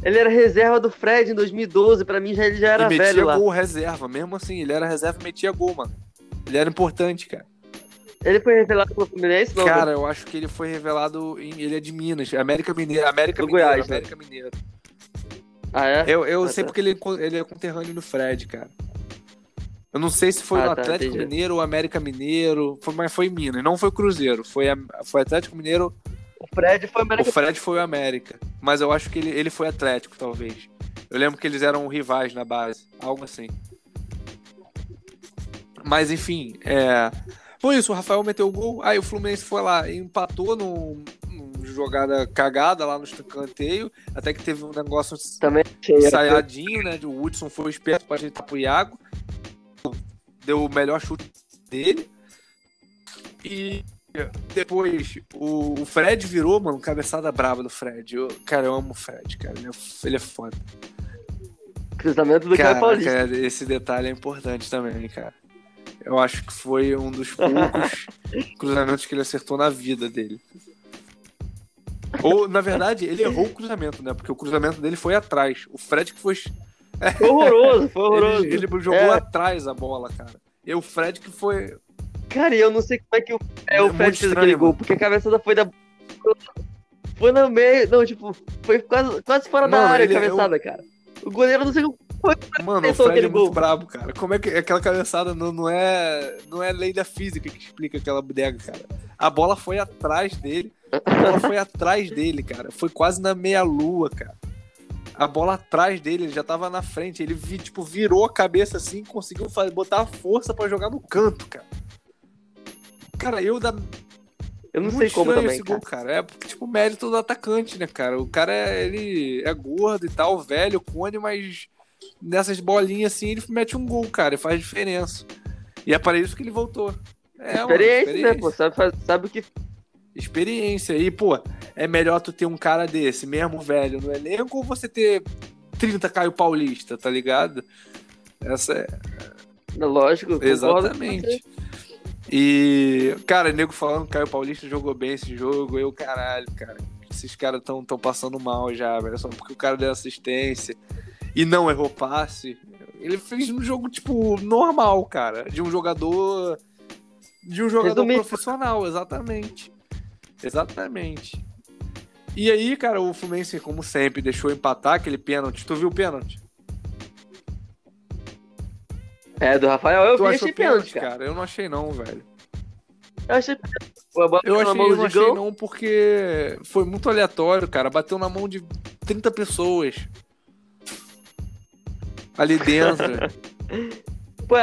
Ele era reserva do Fred em 2012, pra mim já, ele já era e metia velho lá. gol reserva, mesmo assim, ele era reserva e metia gol, mano. Ele era importante, cara. Ele foi revelado pelo Fluminense, não? Cara, eu acho que ele foi revelado em. Ele é de Minas, América Mineira. América Do Mineira, Goiás, né? América Mineira. Ah, é? Eu, eu Ah, sei tá. porque ele, é ele é conterrâneo do Fred, cara. Eu não sei se foi Ah, no tá, Atlético entendi. Mineiro ou América Mineiro, foi, mas foi em Minas. Não foi Cruzeiro, foi, foi Atlético Mineiro. O Fred foi O América Fred foi o América. Mas eu acho que ele, ele foi Atlético, talvez. Eu lembro que eles eram rivais na base, algo assim. Mas enfim, é. Foi isso, o Rafael meteu o gol, aí o Fluminense foi lá e empatou num, numa jogada cagada lá no escanteio, até que teve um negócio também achei. ensaiadinho, né? O Hudson foi esperto pra ajeitar pro Iago. Deu o melhor chute dele. E depois o, o Fred virou, mano, cabeçada brava do Fred. Eu, cara, eu amo o Fred, cara. Ele é, ele é foda. Cruzamento do Cara, Paulista. cara, esse detalhe é importante também, cara. Eu acho que foi um dos poucos cruzamentos que ele acertou na vida dele. Ou, na verdade, ele errou o cruzamento, né? Porque o cruzamento dele foi atrás. O Fred que foi Foi horroroso, foi horroroso. Ele, ele jogou É. atrás a bola, cara. E o Fred que foi. Cara, e eu não sei como é que o, é, o É Fred muito fez aquele gol, porque a cabeçada foi da. Foi no meio. Não, tipo, foi quase, quase fora da Mano, área a ele- cabeçada, cara. O goleiro não sei como. Mano, o Fred é muito gol. brabo, cara. Como é que aquela cabeçada não, não é não é lei da física que explica aquela bodega, cara? A bola foi atrás dele. A bola foi atrás dele, cara. Foi quase na meia-lua, cara. A bola atrás dele, ele já tava na frente. Ele tipo, virou a cabeça assim, conseguiu fazer, botar a força pra jogar no canto, cara. Cara, eu da, Eu não Muito sei como também, esse cara. gol, cara. É tipo mérito do atacante, né, cara? O cara é, ele é gordo e tal, velho, cone, mas nessas bolinhas assim ele mete um gol, cara, e faz diferença. E é para isso que ele voltou. É, mano, experiência, né, pô? Sabe, sabe o que. Experiência. E, pô, é melhor tu ter um cara desse, mesmo velho, no elenco, ou você ter 30 Caio Paulista, tá ligado? Essa é, Lógico, Exatamente. E, cara, nego falando que Caio Paulista jogou bem esse jogo. Eu, caralho, cara. Esses caras tão, tão passando mal já, velho. Só porque o cara deu assistência e não errou passe. Ele fez um jogo, tipo, normal, cara. De um jogador. De um jogador Resumindo. profissional, exatamente. Exatamente. E aí, cara, o Fluminense, como sempre, deixou empatar aquele pênalti. Tu viu o pênalti? É, do Rafael, eu tu vi, achei pênalti, cara. cara? Eu não achei não, velho. Eu achei pênalti. Eu achei, eu não achei não, porque foi muito aleatório, cara. Bateu na mão de 30 pessoas. Ali dentro. Pô,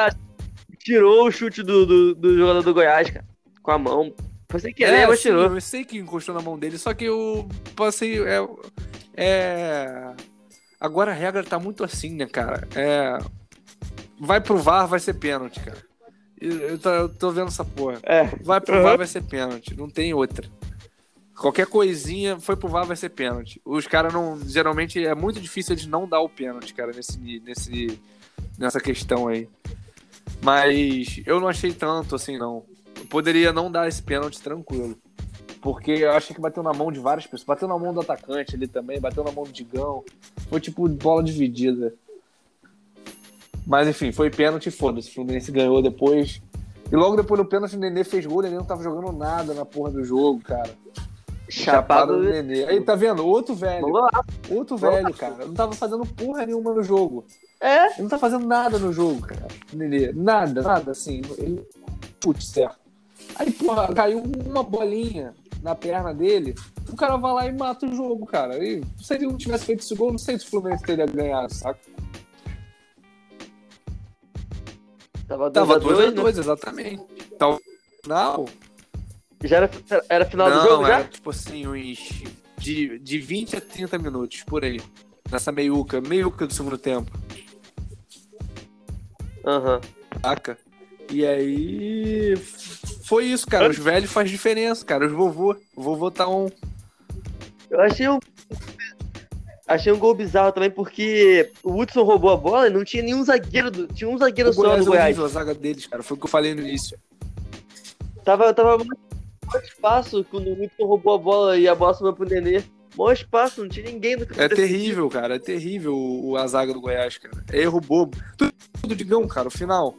que tirou o chute do, do, do jogador do Goiás, cara. Com a mão. Foi sem querer, mas sim, tirou. eu sei que encostou na mão dele, só que eu passei. É, é... Agora a regra tá muito assim, né, cara? É... Vai pro VAR, vai ser pênalti, cara. Eu, tô, eu tô vendo essa porra. É. Vai pro Uhum. VAR, vai ser pênalti. Não tem outra. Qualquer coisinha foi pro VAR, vai ser pênalti. Os caras não. Geralmente é muito difícil eles não dar o pênalti, cara, nesse, nesse, nessa questão aí. Mas eu não achei tanto assim, não. Eu poderia não dar esse pênalti tranquilo. Porque eu achei que bateu na mão de várias pessoas. Bateu na mão do atacante ali também, bateu na mão do Digão. Foi tipo bola dividida. Mas enfim, foi pênalti foda-se. O Fluminense ganhou depois. E logo depois do pênalti, o Nenê fez gol. O Nenê não tava jogando nada na porra do jogo, cara. Chapado. do Nenê. Aí tá vendo? Outro velho. Outro velho, cara. Não tava fazendo porra nenhuma no jogo. É. Ele não tá fazendo nada no jogo, cara. Nenê. Nada, nada, assim. Ele. Putz, certo. Aí, porra, caiu uma bolinha na perna dele. O cara vai lá e mata o jogo, cara. E se ele não tivesse feito esse gol, não sei se o Fluminense teria ganhado, saca? Tava 2 Tava a 2 né? 2x2, exatamente. Tal final. Já era, era final do não, jogo era já? tipo assim, uns. De, de 20 a 30 minutos, por aí. Nessa meiuca, meiuca do segundo tempo. Aham. Saca? E aí. Foi isso, cara. Os velhos faz diferença, cara. Os vovô. O vovô tá um. Eu achei um. Achei um gol bizarro também, porque o Hudson roubou a bola e não tinha nenhum zagueiro. Do... Tinha um zagueiro O só Goiás do é Goiás. horrível a zaga deles, cara. Foi o que eu falei no início. Tava, tava muito espaço quando o Hudson roubou a bola e a bola subiu pro Nenê. Mó espaço, não tinha ninguém no É terrível, cara. É terrível o, a zaga do Goiás, cara. É erro bobo. Tudo, tudo de gão, cara. O final.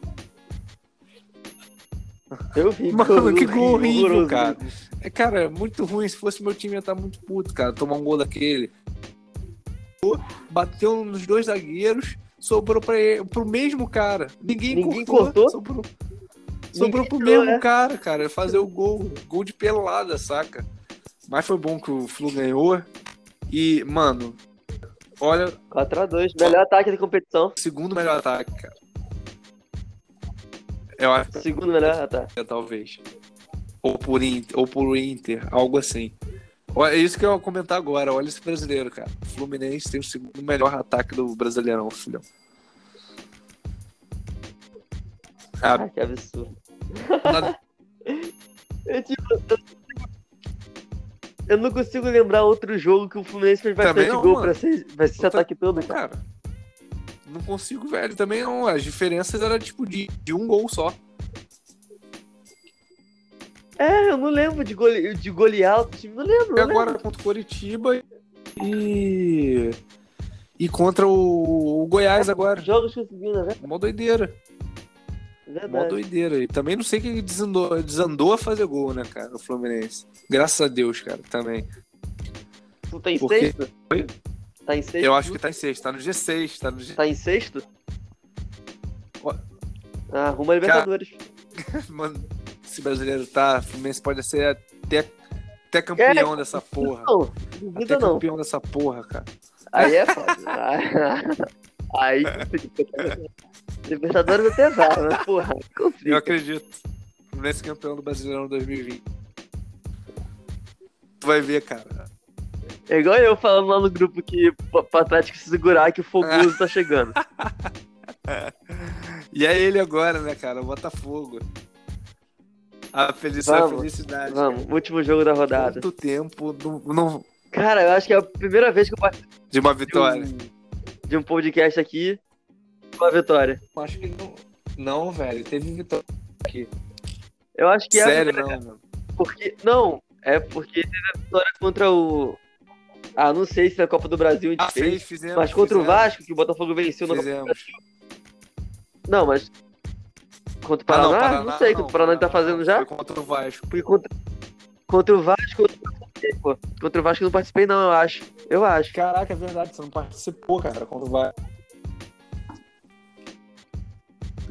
Eu vi, Mano, que gol horrível, cara. É, cara, é muito ruim. Se fosse meu time, ia estar muito puto, cara. Tomar um gol daquele. Bateu nos dois zagueiros, sobrou ele, pro mesmo cara. Ninguém, Ninguém cortou. cortou? Sobrou, sobrou pro mesmo né? cara, cara. Fazer o gol. Gol de pelada, saca? Mas foi bom que o Flu ganhou. E, mano, olha, 4x2, melhor ataque da competição. segundo melhor ataque, cara. Eu acho Segundo melhor ataque. que talvez. Ou por Inter, ou por Inter, algo assim. É isso que eu ia comentar agora. Olha esse brasileiro, cara. O Fluminense tem o segundo melhor ataque do Brasileirão, filhão. Ah, Ah, que absurdo. nada- Eu, tipo, eu, não consigo lembrar outro jogo que o Fluminense fez bastante não, gol mano. pra ser, pra ser esse Outra- ataque todo, cara. cara, não consigo, velho. Também não. As diferenças eram tipo de, de um gol só. É, eu não lembro de, gole, de golear outro time, não lembro. E agora lembro. contra o Coritiba e. E contra o, o Goiás agora. Jogos conseguindo, né? Mó doideira. Mó Verdade. doideira. E também não sei quem desandou, desandou a fazer gol, né, cara? O Fluminense. Graças a Deus, cara, também. Tu tá em Porque- sexto? Oi? Tá em sexto? Eu acho que tá em sexto, tá no G6, tá no G... Tá em sexto? Ó. Ah, rumo a Libertadores. Mano, esse brasileiro tá, o Fluminense pode ser até, até campeão dessa porra. Não, Até não. campeão dessa porra, cara. Aí é foda. Aí. Libertadores até vai, mas porra, Eu conflito. acredito. Fluminense campeão do Brasileirão 2020. Tu vai ver, cara. É igual eu falando lá no grupo que pra- pra Atlético se segurar que o Fogoso tá chegando. E é ele agora, né, cara? O Botafogo. A felicidade, Vamos, a felicidade. Vamos, último jogo da cara. rodada. Quanto tempo não, não- Cara, eu acho que é a primeira vez que eu participo de uma de vitória. um, de um podcast aqui com a vitória. Acho que não. Não, velho, teve vitória aqui. Eu acho que é a Sério, primeira, não, mano. porque não, é porque teve a vitória contra o Ah, não sei se na Copa do Brasil a gente Ah, fez, fizemos. mas contra o fizemos, Vasco que o Botafogo venceu na Copa do Fizemos. Não, mas contra o Ah, Paraná, não, não, Paraná sei, não, contra o Paraná ele tá fazendo já? Foi contra o Vasco. Porque contra, contra o Vasco eu não participei, pô. Contra o Vasco eu não participei não, eu acho. Eu acho. Caraca, é verdade, você não participou, cara, contra o Vasco.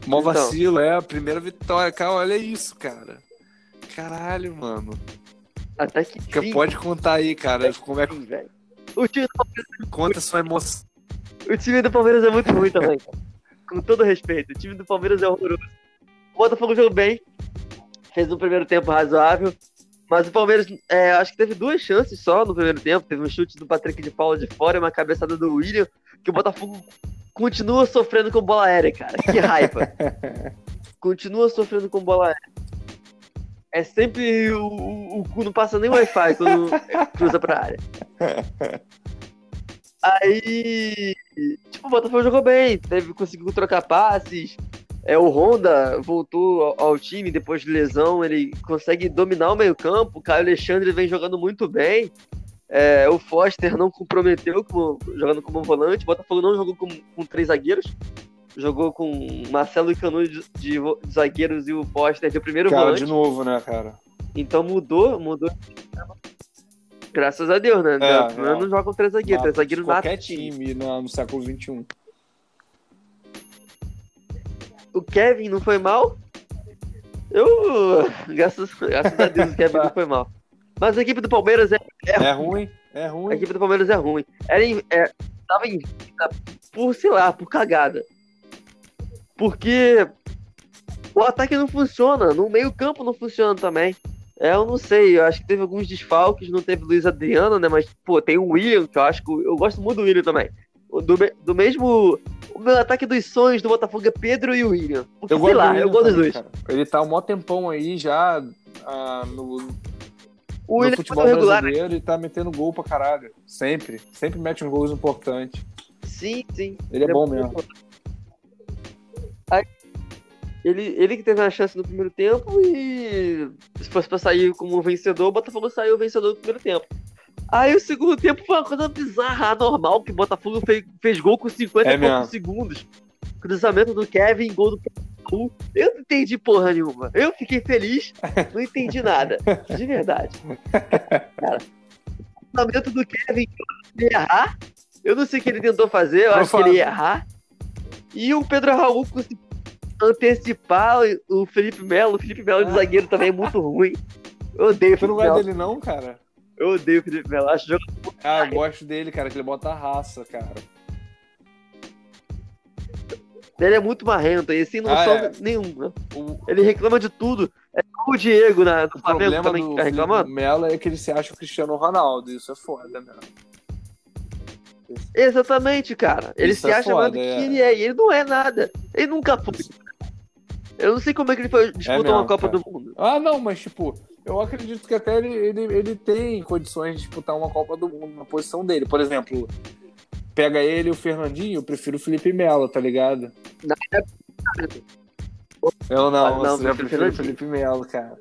Mó Então. vacilo, é a primeira vitória. Cara, olha isso, cara. Caralho, mano. Até que Que fim, Pode contar aí, cara. Como é que fim. O time, conta sua emoção? o time do Palmeiras é muito ruim também. cara. Com todo respeito, o time do Palmeiras é horroroso. O Botafogo jogou bem, fez um primeiro tempo razoável, mas o Palmeiras, é, acho que teve duas chances só no primeiro tempo. Teve um chute do Patrick de Paula de fora e uma cabeçada do William, que o Botafogo continua sofrendo com bola aérea, cara. Que raiva. continua sofrendo com bola aérea. É sempre o, o, o cu não passa nem Wi-Fi quando cruza pra área. Aí, tipo, o Botafogo jogou bem, teve, conseguiu trocar passes. É, o Honda voltou ao, ao time depois de lesão, ele consegue dominar o meio-campo. O Caio Alexandre vem jogando muito bem. É, o Foster não comprometeu como- jogando como volante. O Botafogo não jogou com, com três zagueiros. Jogou com Marcelo e Canu de, de de zagueiros e o Foster de primeiro Cara, volante. de novo, né, cara? Então mudou, mudou. Graças a Deus, né? É, não, não joga com três zagueiros. Três zagueiros Qualquer time. no, no século. XXI. O Kevin não foi mal? Eu. Graças, graças a Deus o Kevin não foi mal. Mas a equipe do Palmeiras é. É ruim, é A ruim. equipe do Palmeiras é ruim. Era em, é, tava em por, sei lá, por cagada. Porque o ataque não funciona, no meio-campo não funciona também. É, eu não sei, eu acho que teve alguns desfalques, não teve Luiz Adriano, né? Mas, pô, tem o William, que eu acho que eu gosto muito do William também. Do, do mesmo. O meu ataque dos sonhos do Botafogo é Pedro e o William. Porque, Eu sei gosto lá, do eu gosto dos dois. cara. Ele tá um mó tempão aí já ah, no, O William é futebol regular, né? brasileiro e tá metendo gol pra caralho. Sempre. Sempre mete uns gols importantes. Sim, sim. Ele é bom muito mesmo. Aí, ele, ele que teve a chance no primeiro tempo e se fosse pra sair como vencedor, o Botafogo saiu vencedor no primeiro tempo. Aí o segundo tempo foi uma coisa bizarra, anormal, que o Botafogo fez, fez gol com 50 É e poucos segundos. Cruzamento do Kevin, gol do Raul. Eu não entendi porra nenhuma. Eu fiquei feliz, não entendi nada. De verdade. Cara, o cruzamento do Kevin, ia errar. Eu não sei o que ele tentou fazer, eu acho que ele ia errar. E o Pedro Raul conseguiu antecipar o Felipe Melo. O Felipe Melo de Ah. zagueiro também é muito ruim. Eu odeio o Você não Felipe gosta Melo. dele, não, cara? Eu odeio o Felipe Melo. Acho jogo Ah, eu gosto dele, cara, que ele bota a raça, cara. Ele é muito marrento e sem noção Ah, é. nenhuma. O, Ele reclama de tudo. É como o Diego na, o Flamengo problema também do fica Felipe reclamando. Melo é que ele se acha o Cristiano Ronaldo. Isso é foda, mesmo. Exatamente, cara. Ele Isso se é acha mais do foda, que é. ele é. E ele não é nada. Ele nunca foi. Eu não sei como é que ele foi disputar mesmo, uma Copa cara. do Mundo. Ah, não, mas tipo, eu acredito que até ele, ele, ele tem condições de disputar uma Copa do Mundo na posição dele. Por exemplo, pega ele e o Fernandinho, eu prefiro o Felipe Melo, tá ligado? Eu não, Ah, não, você já prefiro o. Felipe Melo, cara.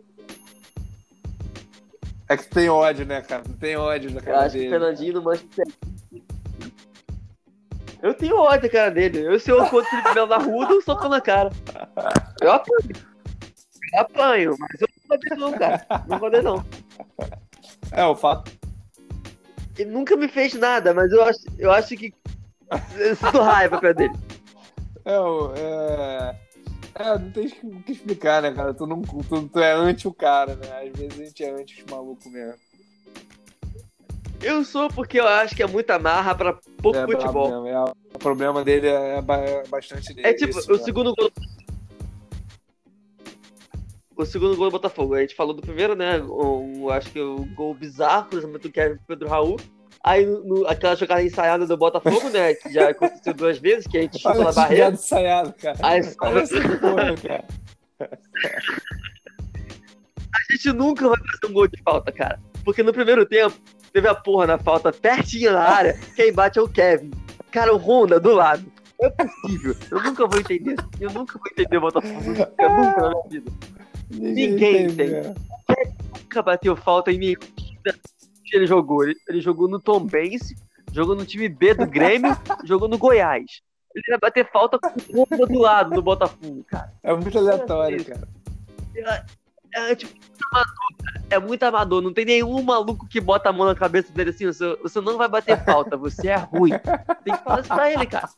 É que tu tem ódio, né, cara? Tu tem ódio Eu cara acho que dele. o Fernandinho Manchester Eu tenho ódio da cara dele. Eu, se eu encontro o Felipe Melo na rua, eu dou um soco na cara. Eu apanho. Eu apanho, mas eu não vou bater não, cara. Não vou bater não. É, o fato. Ele nunca me fez nada, mas eu acho, eu acho que. Eu sinto raiva perto dele. É, é, é, não tem o que explicar, né, cara? Tu, não, tu, tu é anti o cara, né? Às vezes a gente é anti os malucos mesmo. Eu sou porque eu acho que é muita marra pra pouco é, futebol. mesmo, é, o problema dele é, ba- é bastante dele. É tipo, isso, o né? segundo gol. O segundo gol do Botafogo. A gente falou do primeiro, né? Um, acho que o gol bizarro, cruzamento do Kevin pro Pedro Raul. Aí no- aquela jogada ensaiada do Botafogo, né? Que já aconteceu duas vezes, que a gente chuta na barreira. ensaiado, cara. Aí essa porra, cara. a gente nunca vai fazer um gol de falta, cara. Porque no primeiro tempo, teve a porra na falta pertinho na área, quem bate é o Kevin. Cara, o Honda do lado. É possível. Eu nunca vou entender. Eu nunca vou entender o Botafogo. Eu nunca na minha vida. Ninguém entende, tem. Nunca bateu falta em nenhum time que ele jogou. Ele, ele jogou no Tombense, jogou no time B do Grêmio, jogou no Goiás. Ele vai bater falta com o Honda do lado no Botafogo, cara. É muito aleatório, cara. É, é, tipo, muito amador, cara. É muito amador. Não tem nenhum maluco que bota a mão na cabeça dele assim: você, você não vai bater falta, você é ruim. Tem que falar isso pra ele, cara.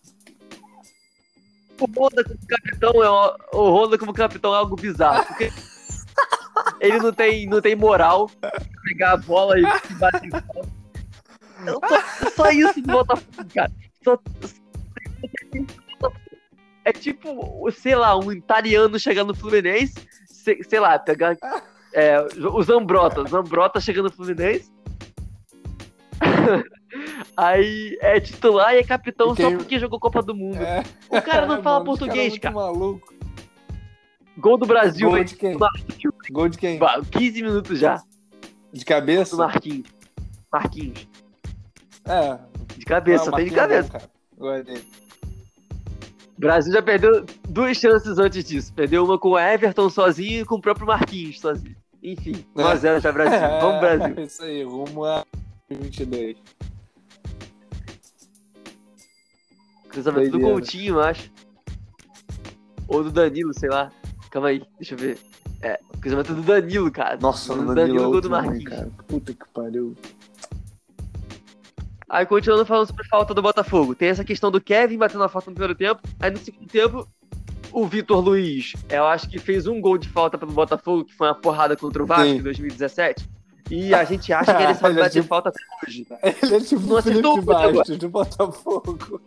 O Honda como capitão é o, o Honda como capitão é algo bizarro. Porque ele não tem, não tem moral pegar a bola e bater. Eu tô- Só isso do Botafogo, cara. Só, é tipo, sei lá, um italiano chegar no Fluminense, sei, sei lá, pegar é, o Zambrota, o Zambrota chegando no Fluminense. Aí é titular e é capitão E quem- só porque jogou Copa do Mundo. É. O cara não fala Mano, português, cara. é cara. maluco. Gol do Brasil, Gol de quem? Marquinhos. Gol de quem? 15 minutos já. De cabeça? Do Marquinhos. Marquinhos. É. De cabeça, Não, tem de é cabeça. O Brasil já perdeu duas chances antes disso. Perdeu uma com o Everton sozinho e com o próprio Marquinhos sozinho. Enfim, 1x0 já Brasil. Vamos, Brasil. É, isso aí, rumo a 22. Cruzamento do Doideira. Coutinho, eu acho. Ou do Danilo, sei lá. Calma aí, deixa eu ver. É, cruzamento do Danilo, cara. Nossa, do Danilo, é gol do Marquinhos. cara. Puta que pariu. Aí continuando falando sobre falta do Botafogo. Tem essa questão do Kevin batendo a falta no primeiro tempo. Aí no segundo tempo, o Vitor Luiz, eu acho que fez um gol de falta pelo Botafogo, que foi uma porrada contra o Vasco Sim. em 2017. E a gente acha que ele vai Ele é bater tipo- falta hoje. Ele é tipo Não Felipe acertou. Bastos do Botafogo.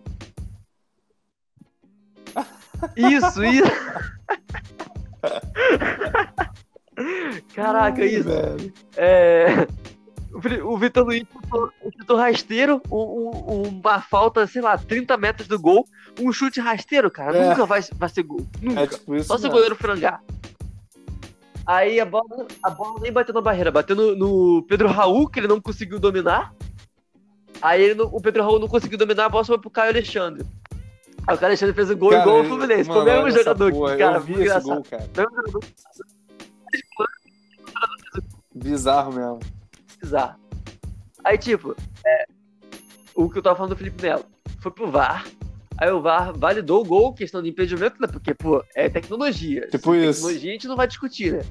Isso, isso. Caraca, Ai, isso. velho. É, o Vitor Luiz chutou- rasteiro, um- um- uma falta, sei lá, 30 metros do gol, um chute rasteiro, cara. É. Nunca vai, vai ser gol. Nunca. É tipo. Só se o goleiro frangar. Aí a bola, a bola nem bateu na barreira, bateu no, no Pedro Raul, que ele não conseguiu dominar. Aí ele o Pedro Raul não conseguiu dominar, a bola foi pro Caio Alexandre. Aí o Caio Alexandre fez o gol Cara, igual o Fluminense. Foi o mano, mesmo jogador porra, que, cara, Eu vi muito esse gol, cara. Bizarro mesmo. bizarro. Aí, tipo, é, o que eu tava falando do Felipe Melo. Foi pro VAR. Aí o VAR validou o gol, questão de impedimento, né? Porque, pô, é tecnologia. Tipo Se isso. Tecnologia a gente não vai discutir, né?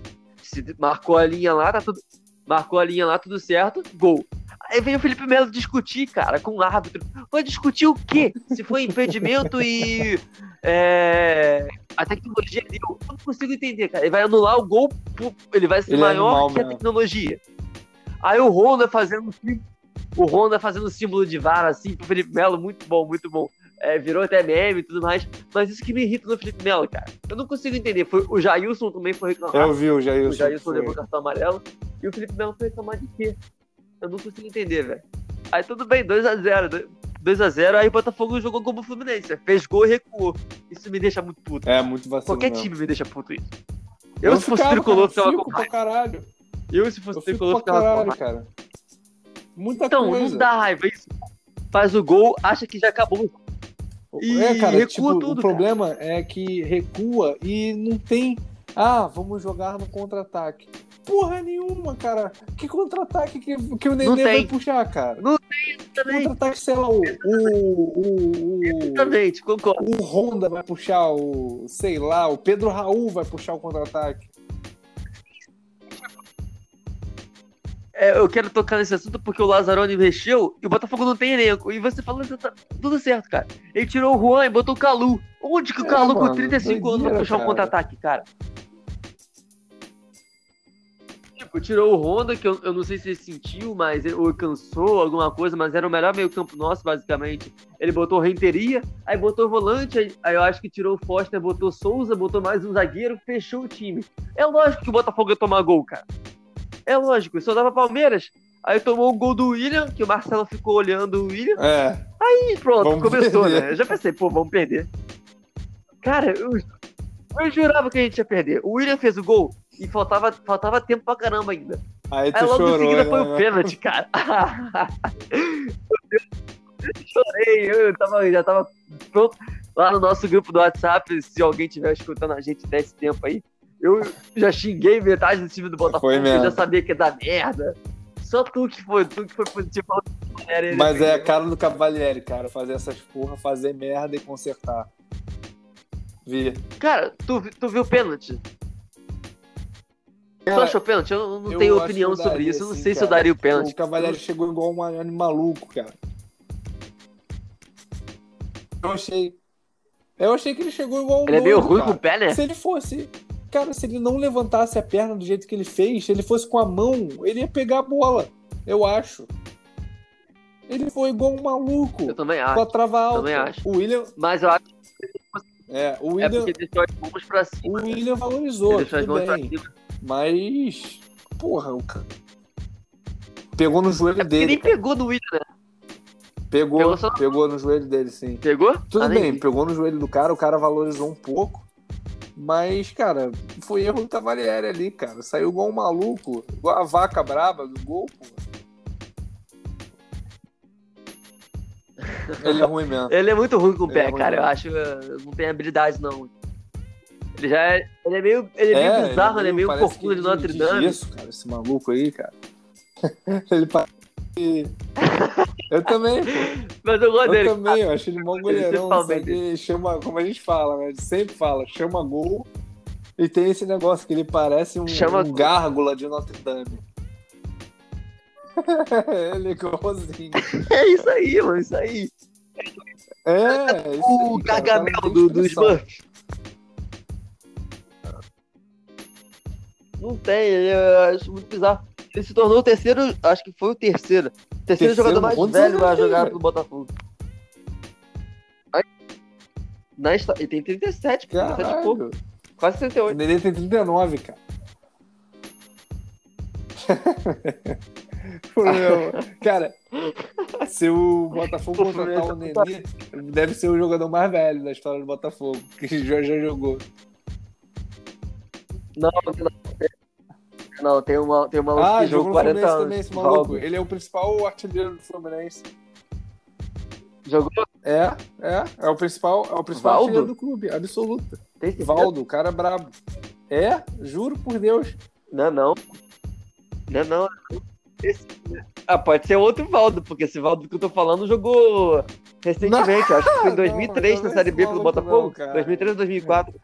Se marcou a linha lá, tá tudo. Marcou a linha lá, tudo certo, gol. Aí vem o Felipe Melo discutir, cara, com o árbitro. Vai discutir o quê? Se foi impedimento e. É, a tecnologia deu. Eu não consigo entender, cara. Ele vai anular o gol, ele vai ser Ele é maior animal que a tecnologia. Aí o Honda fazendo o Honda fazendo símbolo de vara assim pro Felipe Melo, muito bom, muito bom. É, virou até meme e tudo mais. Mas isso que me irrita no Felipe Melo, cara. Eu não consigo entender. Foi, o Jailson também foi reclamar. Eu vi o Jailson. o Jailson foi. levou cartão amarelo. E o Felipe Melo foi reclamar de quê? Eu não consigo entender, velho. Aí tudo bem, 2x0. 2x0, aí o Botafogo jogou como o Fluminense. Fez gol e recuou. Isso me deixa muito puto. É, muito vacilo Qualquer mesmo. time me deixa puto isso. Eu, se fosse ficava, tricolor, cara, ficava com caralho. Eu, se fosse Eu tricolor, ficava com caralho, cara. Muita Então, coisa. não dá raiva isso. Faz o gol, acha que já acabou. E é, cara, recua tipo, tudo, o problema é que recua e não tem. Ah, vamos jogar no contra-ataque. Porra nenhuma, cara. Que contra-ataque que, que o Nenê vai tem. puxar, cara? Não Que Também, Contra-ataque, sei lá, o. O, o, exatamente, concordo. o Honda vai puxar o. Sei lá, o Pedro Raul vai puxar o contra-ataque. É, eu quero tocar nesse assunto porque o Lazzaroni mexeu e o Botafogo não tem elenco. E você falou que tá tudo certo, cara. Ele tirou o Juan e botou o Calu. Onde que o É, Calu com mano, 35 anos vai puxar um cara. contra-ataque, cara? Tipo, tirou o Honda, que eu, eu não sei se ele sentiu, mas ele, ou cansou, alguma coisa, mas era o melhor meio campo nosso, basicamente. Ele botou Renteria, aí botou volante, aí, aí eu acho que tirou o Foster, botou Souza, botou mais um zagueiro, fechou o time. É lógico que o Botafogo ia tomar gol, cara. É lógico, só dava Palmeiras. Aí tomou o gol do William, que o Marcelo ficou olhando o William. É. E pronto, Vamos começou, perder. né? Eu já pensei, pô, vamos perder. Cara, eu, eu jurava que a gente ia perder. O William fez o gol e faltava, faltava tempo pra caramba ainda. Aí tu Aí logo chorou. em seguida né, foi o né? pênalti, cara. eu chorei, eu tava, já tava pronto. Lá no nosso grupo do WhatsApp, se alguém estiver escutando a gente desse tempo aí, eu já xinguei metade do time do Botafogo, eu já sabia que ia dar merda. Só tu que foi, tu que foi positivo. Mas é a cara do Cavalieri, cara. Fazer essas porra, fazer merda e consertar. Vi. Cara, tu, tu viu o pênalti? Tu Cara, achou pênalti? Eu não eu tenho opinião que eu sobre isso. Eu não sei se eu cara. daria o pênalti. O Cavalieri chegou igual um anime maluco, cara. Eu achei. Eu achei que ele chegou igual um Ele é meio doido, ruim cara. com o pé, né? Se ele fosse. Cara, se ele não levantasse a perna do jeito que ele fez, se ele fosse com a mão, ele ia pegar a bola. Eu acho. Ele foi igual um maluco. Eu também Com acho. a trava alta. também acho. O William. Mas eu acho É, o que é William, porque deixou as mãos pra o cima. né? William valorizou, Ele deixou as mãos pra bem. cima. Mas. Porra, o cara. Pegou no joelho É dele. nem cara. pegou no William, né? Pegou, pegou só- pegou no joelho dele, sim. Pegou? Tudo Ah, bem, pegou no joelho do cara, o cara valorizou um pouco. Mas, cara, foi erro do Cavalieri ali, cara. Saiu igual um maluco, igual a vaca braba do gol, pô. Ele é ruim mesmo. Ele é muito ruim com o Ele pé, é cara. Eu mesmo. acho que não tem habilidade, não. Ele já é. Ele é meio, ele é meio ele bizarro, ele é meio parece corcunda que de Notre Dame. Isso, cara, esse maluco aí, cara. ele parece. Eu também, pô. Mas eu gosto Eu dele. também, eu acho ele mó goleirão? Chama, como a gente fala, né? A gente sempre fala, chama gol. E tem esse negócio que ele parece um, Chama um gárgula de Notre Dame. ele é igualzinho. É isso aí, mano, isso aí. É, é isso O aí, cara, Gargamel do, do. Smurf. Não tem, eu acho muito bizarro. Ele se tornou o terceiro, acho que foi o terceiro. Terceiro, Terceiro, jogador mais velho a jogar velho? pelo Botafogo. Aí, Na história, ele tem 37, pô, 37 e pouco, quase O 38. Nenê tem 39, cara. Cara, se o Botafogo contratar o meu, Nenê, deve ser o jogador mais velho da história do Botafogo, que já, já jogou. Não, não, não, tem uma, tem uma maluco Ah, que jogou jogou no 40 Fluminense anos. também, esse maluco. Valdo. Ele é o principal artilheiro do Fluminense. Jogou? É, é, é o principal, é o principal Valdo? artilheiro do clube, absoluto. Tem? Valdo, o cara é brabo. É, juro por Deus. Não, não. Não, não. Esse- Ah, pode ser outro Valdo, porque esse Valdo que eu tô falando jogou recentemente, acho que foi em Não, 2003 não na Série B pelo Botafogo. não, cara. 2003 ou 2004.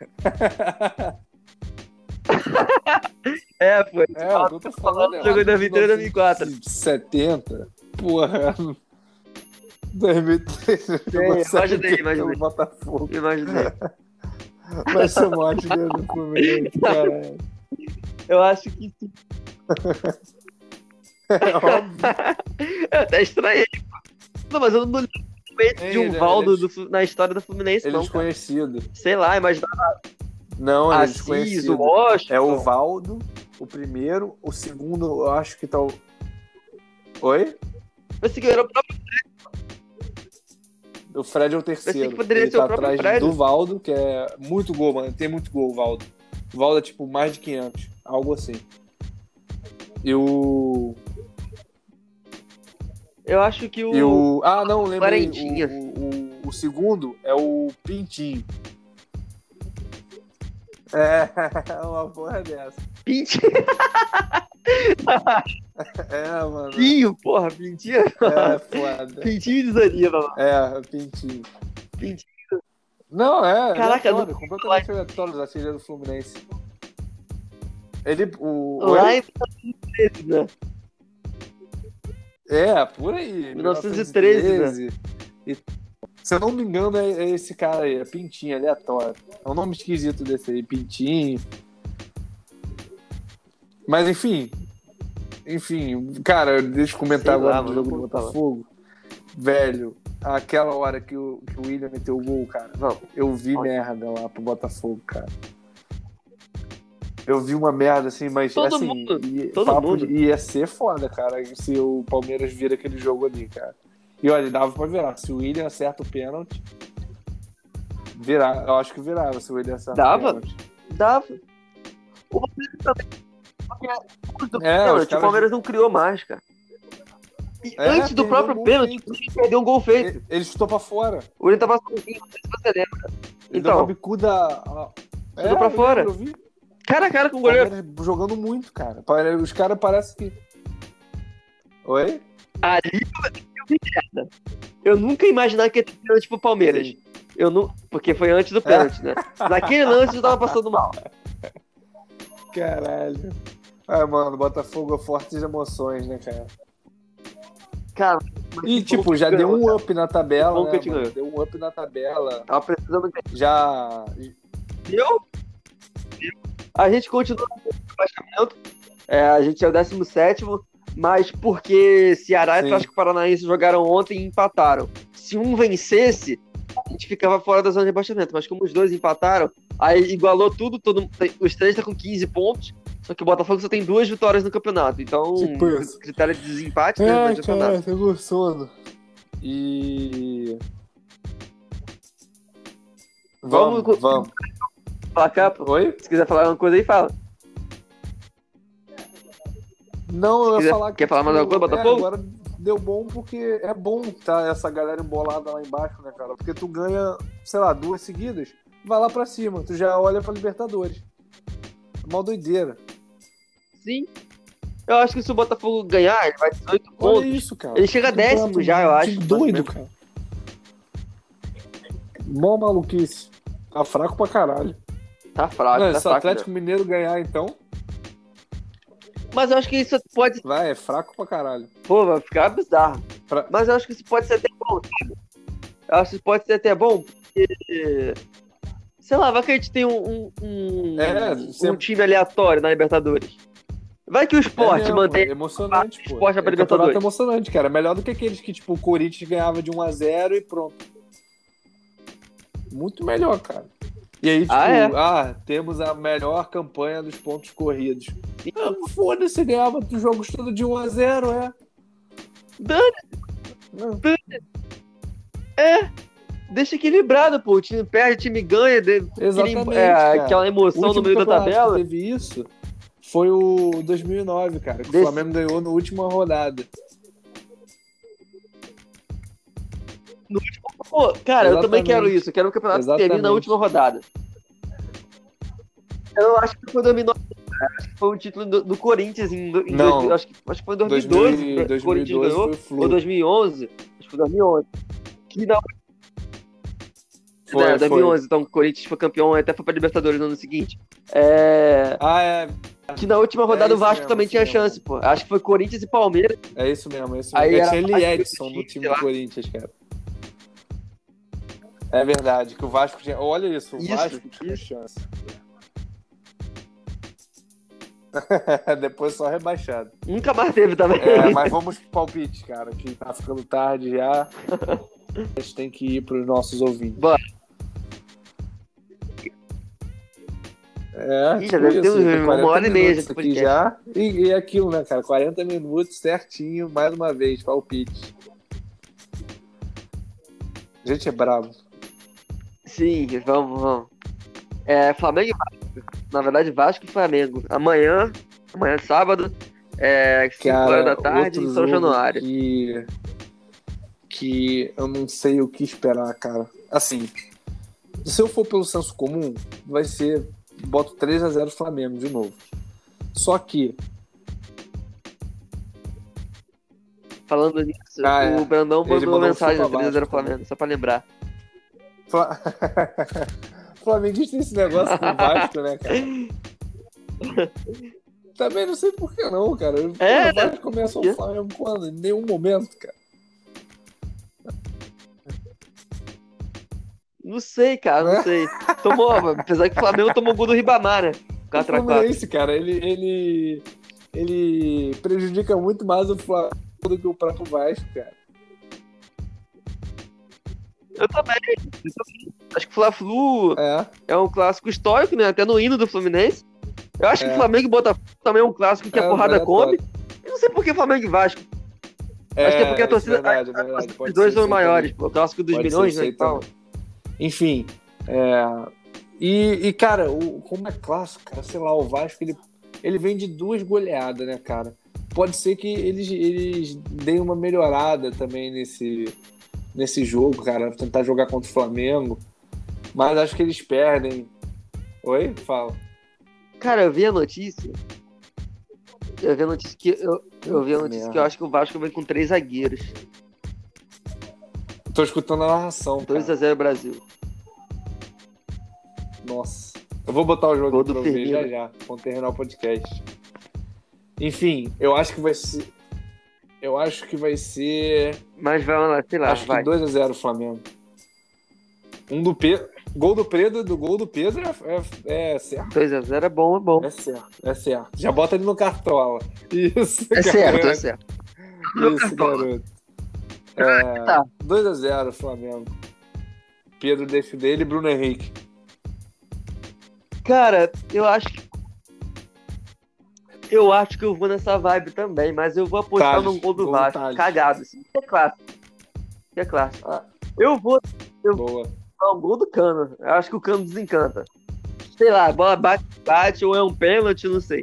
É, foi. É, o que eu tô falando é. Jogou em 2003, 2004. 70. Porra. 2003. jogou É, Série imaginei, imaginei. Botafogo. Imaginei. Vai ser morte dele no Fluminense, caralho. Eu acho que sim. É óbvio. Eu até estranhei. Não, mas eu não lembro de um ele Valdo é- do na história do Fluminense, Ele é não. cara. desconhecido. Sei lá, imaginava Não, ele é Assis, desconhecido. o Washington. É o Valdo, o primeiro. O segundo, eu acho que tá o. Oi? Pensei que era o próprio. O Fred é o terceiro. Que poderia ele ser o tá próprio atrás Fred. do Valdo, que é muito gol, mano. Tem muito gol, o Valdo. O Valdo é tipo mais de 500, algo assim. E o. Eu acho que o. E o... Ah, não, lembrei. O, o, o segundo é o Pintinho. É, uma porra dessa. Pintinho, É, mano. porra, Pintinho. É foda. Pintinho desanima, mano. É, Pintinho. Pintinho. Não, é. Caraca, aleatório, completamente aleatório da artilheiro do Fluminense. Ele. O, em 1913, né? É, por aí. 1913, 1913. E, se eu não me engano, é, é esse cara aí, é Pintinho, aleatório. É um nome esquisito desse aí, Pintinho. Mas enfim. Enfim, cara, deixa eu comentar Sei agora do jogo do. Botafogo. Velho, aquela hora que o, que o William meteu o gol, cara. Não. Eu vi Olha. merda lá pro Botafogo, cara. Eu vi uma merda assim, mas Todo assim, mundo, ia, todo mundo. ia ser foda, cara, se o Palmeiras vira aquele jogo ali, cara. E olha, dava pra virar. Se o William acerta o pênalti, virar. Eu acho que virava se o William acerta Dava? o pênalti. Dava. O Palmeiras também. É, pênalti, o caras- Palmeiras não criou mais, cara. E É, antes do próprio um pênalti, feito. o Willian perdeu um gol feito. Ele, ele chutou pra fora. O Willian tava sozinho, não sei se você lembra. Ele Então. deu uma bicuda. É, Chutou pra fora. lembro. Cara a cara com o O goleiro. Palmeiras jogando muito, cara. Os caras parecem que. Oi? Ali eu vi merda. Eu nunca imaginava que ia ter pênalti pro Palmeiras. Sim. Eu não. Porque foi antes do pênalti, né? Naquele lance eu tava passando mal. Caralho. Ah, mano, Botafogo é fortes emoções, né, cara? Cara, mas E, tipo, já deu um up na tabela, né, mano? Deu um up na tabela. Tava precisando ganhar. Já. Deu? A gente continua no rebaixamento. É, a gente é o 17, mas porque Ceará e. Atlético Paranaense jogaram ontem e empataram. Se um vencesse, a gente ficava fora da zona de rebaixamento. Mas como os dois empataram, aí igualou tudo, todo, os três tá com 15 pontos. Só que o Botafogo só tem duas vitórias no campeonato. Então, Tipo critério de desempate, né? Não Ai, nada. cara, tô com sono. E. Vamos- Vamos, vamos. Placar. Oi? Se quiser falar alguma coisa aí, fala. Não, eu ia falar que. quer falar mais alguma coisa, Botafogo? É, agora deu bom porque é bom tá essa galera embolada lá embaixo, né, cara? Porque tu ganha, sei lá, duas seguidas, vai lá pra cima, tu já olha pra Libertadores. É Mal doideira. Sim. Eu acho que se o Botafogo ganhar, ele vai 18 Olha pontos. isso, cara. Ele chega a décimo Campeonato já, eu acho. Doido, cara. Mó maluquice. Tá fraco pra caralho. Tá fraco, Não, tá se o fraco. Atlético Mineiro ganhar, então, Mas eu acho que isso pode. vai, é fraco pra caralho. Pô, vai ficar bizarro. Pra- Mas eu acho que isso pode ser até bom, sabe? Eu acho que isso pode ser até bom, porque. Sei lá, vai que a gente tem um, um, um, É, um sempre- time aleatório na Libertadores. Vai que o É esporte mesmo, mantém. é emocionante, pô. Esporte é pra É campeonato emocionante, cara. Melhor do que aqueles que, tipo, o Corinthians ganhava de 1x0 e pronto. Muito melhor, cara. E aí, tipo, Ah, é? ah, temos a melhor campanha dos pontos corridos. Ah, Foda-se, ganhava os jogos todos de 1x0, é. Dane, Não. deixa equilibrado, pô. O time perde, o time ganha. de- Exatamente, é, aquela O emoção no último meio da campeonato que tabela. teve isso foi o 2009, cara. Que Desse- o Flamengo ganhou na última rodada. Pô, cara, eu também Exatamente. quero isso. Eu quero um campeonato que termine na Exatamente. última rodada. Eu acho que foi 2009. Foi o título do, do Corinthians em, em Não. 2000, acho, que, acho que foi em 2012. 2000, que o Corinthians 2012 ganhou. foi. Ou 2011. Acho que foi 2011. Que na, Foi, é, foi. 2011. Então o Corinthians foi campeão até foi pra Libertadores no ano seguinte. É, Ah, é. que na última rodada É o Vasco mesmo, também tinha mesmo. chance, pô. Acho que foi Corinthians e Palmeiras. É isso mesmo, é isso Aí mesmo. era Tinha ele Edson no time do. Corinthians, cara. É verdade, que o Vasco tinha. Olha isso, o Isso, Vasco tinha isso. chance. Depois só rebaixado. Nunca mais teve também. É, mas vamos pro palpite, cara, que tá ficando tarde já. A gente tem que ir pros nossos ouvintes. Bora. É, Ih, já tipo deve ter tem uma 40 hora e meia de aqui já. E, e aquilo, né, cara? 40 minutos certinho, mais uma vez, palpite. A gente é bravo. Sim, vamos, vamos. É, Flamengo e. Na verdade, Vasco e Flamengo. Amanhã, amanhã é sábado, é 5 horas da tarde em São Januário. Que, que eu não sei o que esperar, cara. Assim, se eu for pelo senso comum, vai ser. Boto 3 a 0 Flamengo de novo. Só que. Falando nisso, Ah, é. o Brandão mandou mandou mensagem um no chupa 3x0 Vasco Flamengo, só pra lembrar. Fla... Flamenguista tem esse negócio com o Vasco, né, cara? Também não sei por que não, cara. É, o Vasco começa o É. Flamengo quando? Em nenhum momento, cara. Não sei, cara, não É? sei. Tomou, apesar que o Flamengo tomou gol do Ribamar, né? O 4x4. Fluminense, cara, ele, ele, ele prejudica muito mais o Flamengo do que o próprio Vasco, cara. Eu também. eu também. Acho que o Fla-Flu É, é um clássico histórico, né? Até no hino do Fluminense. Eu acho que É. Flamengo e Botafogo também é um clássico que a É, porrada aleatório. come. Eu não sei por que Flamengo e Vasco. Acho que é porque a torcida. Verdade, a- a- verdade, os dois são maiores, também. O clássico dos Pode milhões, né? E também. Enfim, é, e, e, cara, o, como é clássico, cara, sei lá, o Vasco, ele, ele vem de duas goleadas, né, cara? Pode ser que eles, eles deem uma melhorada também nesse, nesse jogo, cara, tentar jogar contra o Flamengo, mas acho que eles perdem. Oi? Fala. Cara, eu vi a notícia. Eu vi a notícia que. Eu, eu vi a notícia merda. que eu acho que o Vasco vem com três zagueiros. Tô escutando a narração, cara. 2x0 Brasil. Nossa. Eu vou botar o jogo Gol aqui pra Firmino. já já, quando terminar o podcast. Enfim, eu acho que vai ser. Eu acho que vai ser. Mas vai lá, sei lá, acho vai. que 2x0 Flamengo. Um do Pedro. Gol do Pedro, do gol do Pedro é, é, é certo. 2x0 é bom, é bom. É certo, é certo. Já bota ele no cartola. Isso, É certo, é certo. Isso, garoto. É, Tá. 2x0 Flamengo. Pedro deixa dele e Bruno Henrique. Cara, eu acho que. Eu acho que eu vou nessa vibe também, mas eu vou apostar num gol do Vasco. Thales. Cagado. Que é clássico. Que é clássico. Ah. Eu vou Boa. dar um gol do Cano. Eu acho que o Cano desencanta. Sei lá, a bola bate, bate ou é um pênalti, não sei.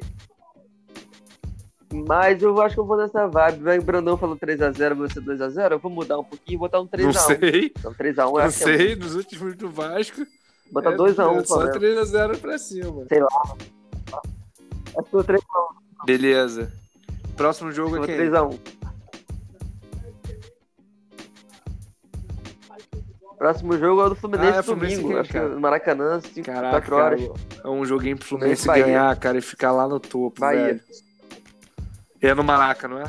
Mas eu acho que eu vou nessa vibe. Vai, o Brandão falou 3x0, você 2x0. Eu vou mudar um pouquinho e botar um 3x1. Não sei. Então 3x1 eu Não acho que é sei, nos últimos do Vasco. Botar é, 2x1 é Só Flamengo. 3x0 pra cima. Acho que eu 3x1. Beleza. Próximo jogo é quem? 3x1. Próximo jogo é o do Fluminense Ah, é Fluminense domingo. quem, acho que cara? no Maracanã, 5, Caraca, 4 horas. é um joguinho pro Fluminense Bahia. ganhar, cara, e ficar lá no topo, Bahia. velho. É no Maraca, não é?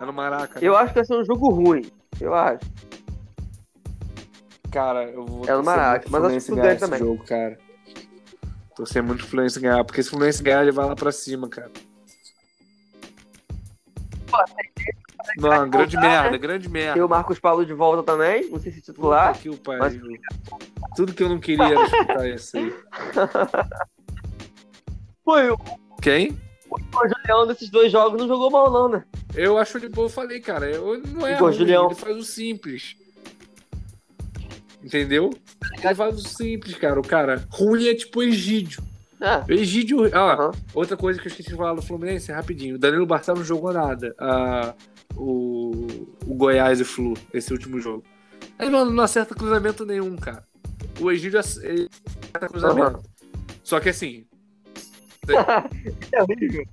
É no Maraca. né? Eu acho que vai ser um jogo ruim. Eu acho. Cara, eu vou É no Maraca, mas acho que Fluminense tu ganha também. jogo, cara. Torcer muito pro Fluminense ganhar, porque se o Fluminense ganhar, ele vai lá pra cima, cara. Não, grande merda, né? grande merda. Tem o Marcos Paulo de volta também. Não sei se titular. Puta que o pariu. Tudo que eu não queria era escutar isso aí. Foi o Quem? Julião desses dois jogos não jogou mal, não, né? Eu acho ele bom, eu falei, cara. Eu, não é Igor Julião. ele faz o simples. Entendeu? Ele faz o simples, cara. O cara ruim é tipo o Egídio. Ah, O Egídio. Ah, Aham. outra coisa que eu esqueci de falar do Fluminense, rapidinho. O Danilo Barcelos não jogou nada. Ah, o, o Goiás e o Flu, esse último jogo. Aí, mano, não acerta cruzamento nenhum, cara. O Egídio acerta cruzamento. Só que assim. é horrível.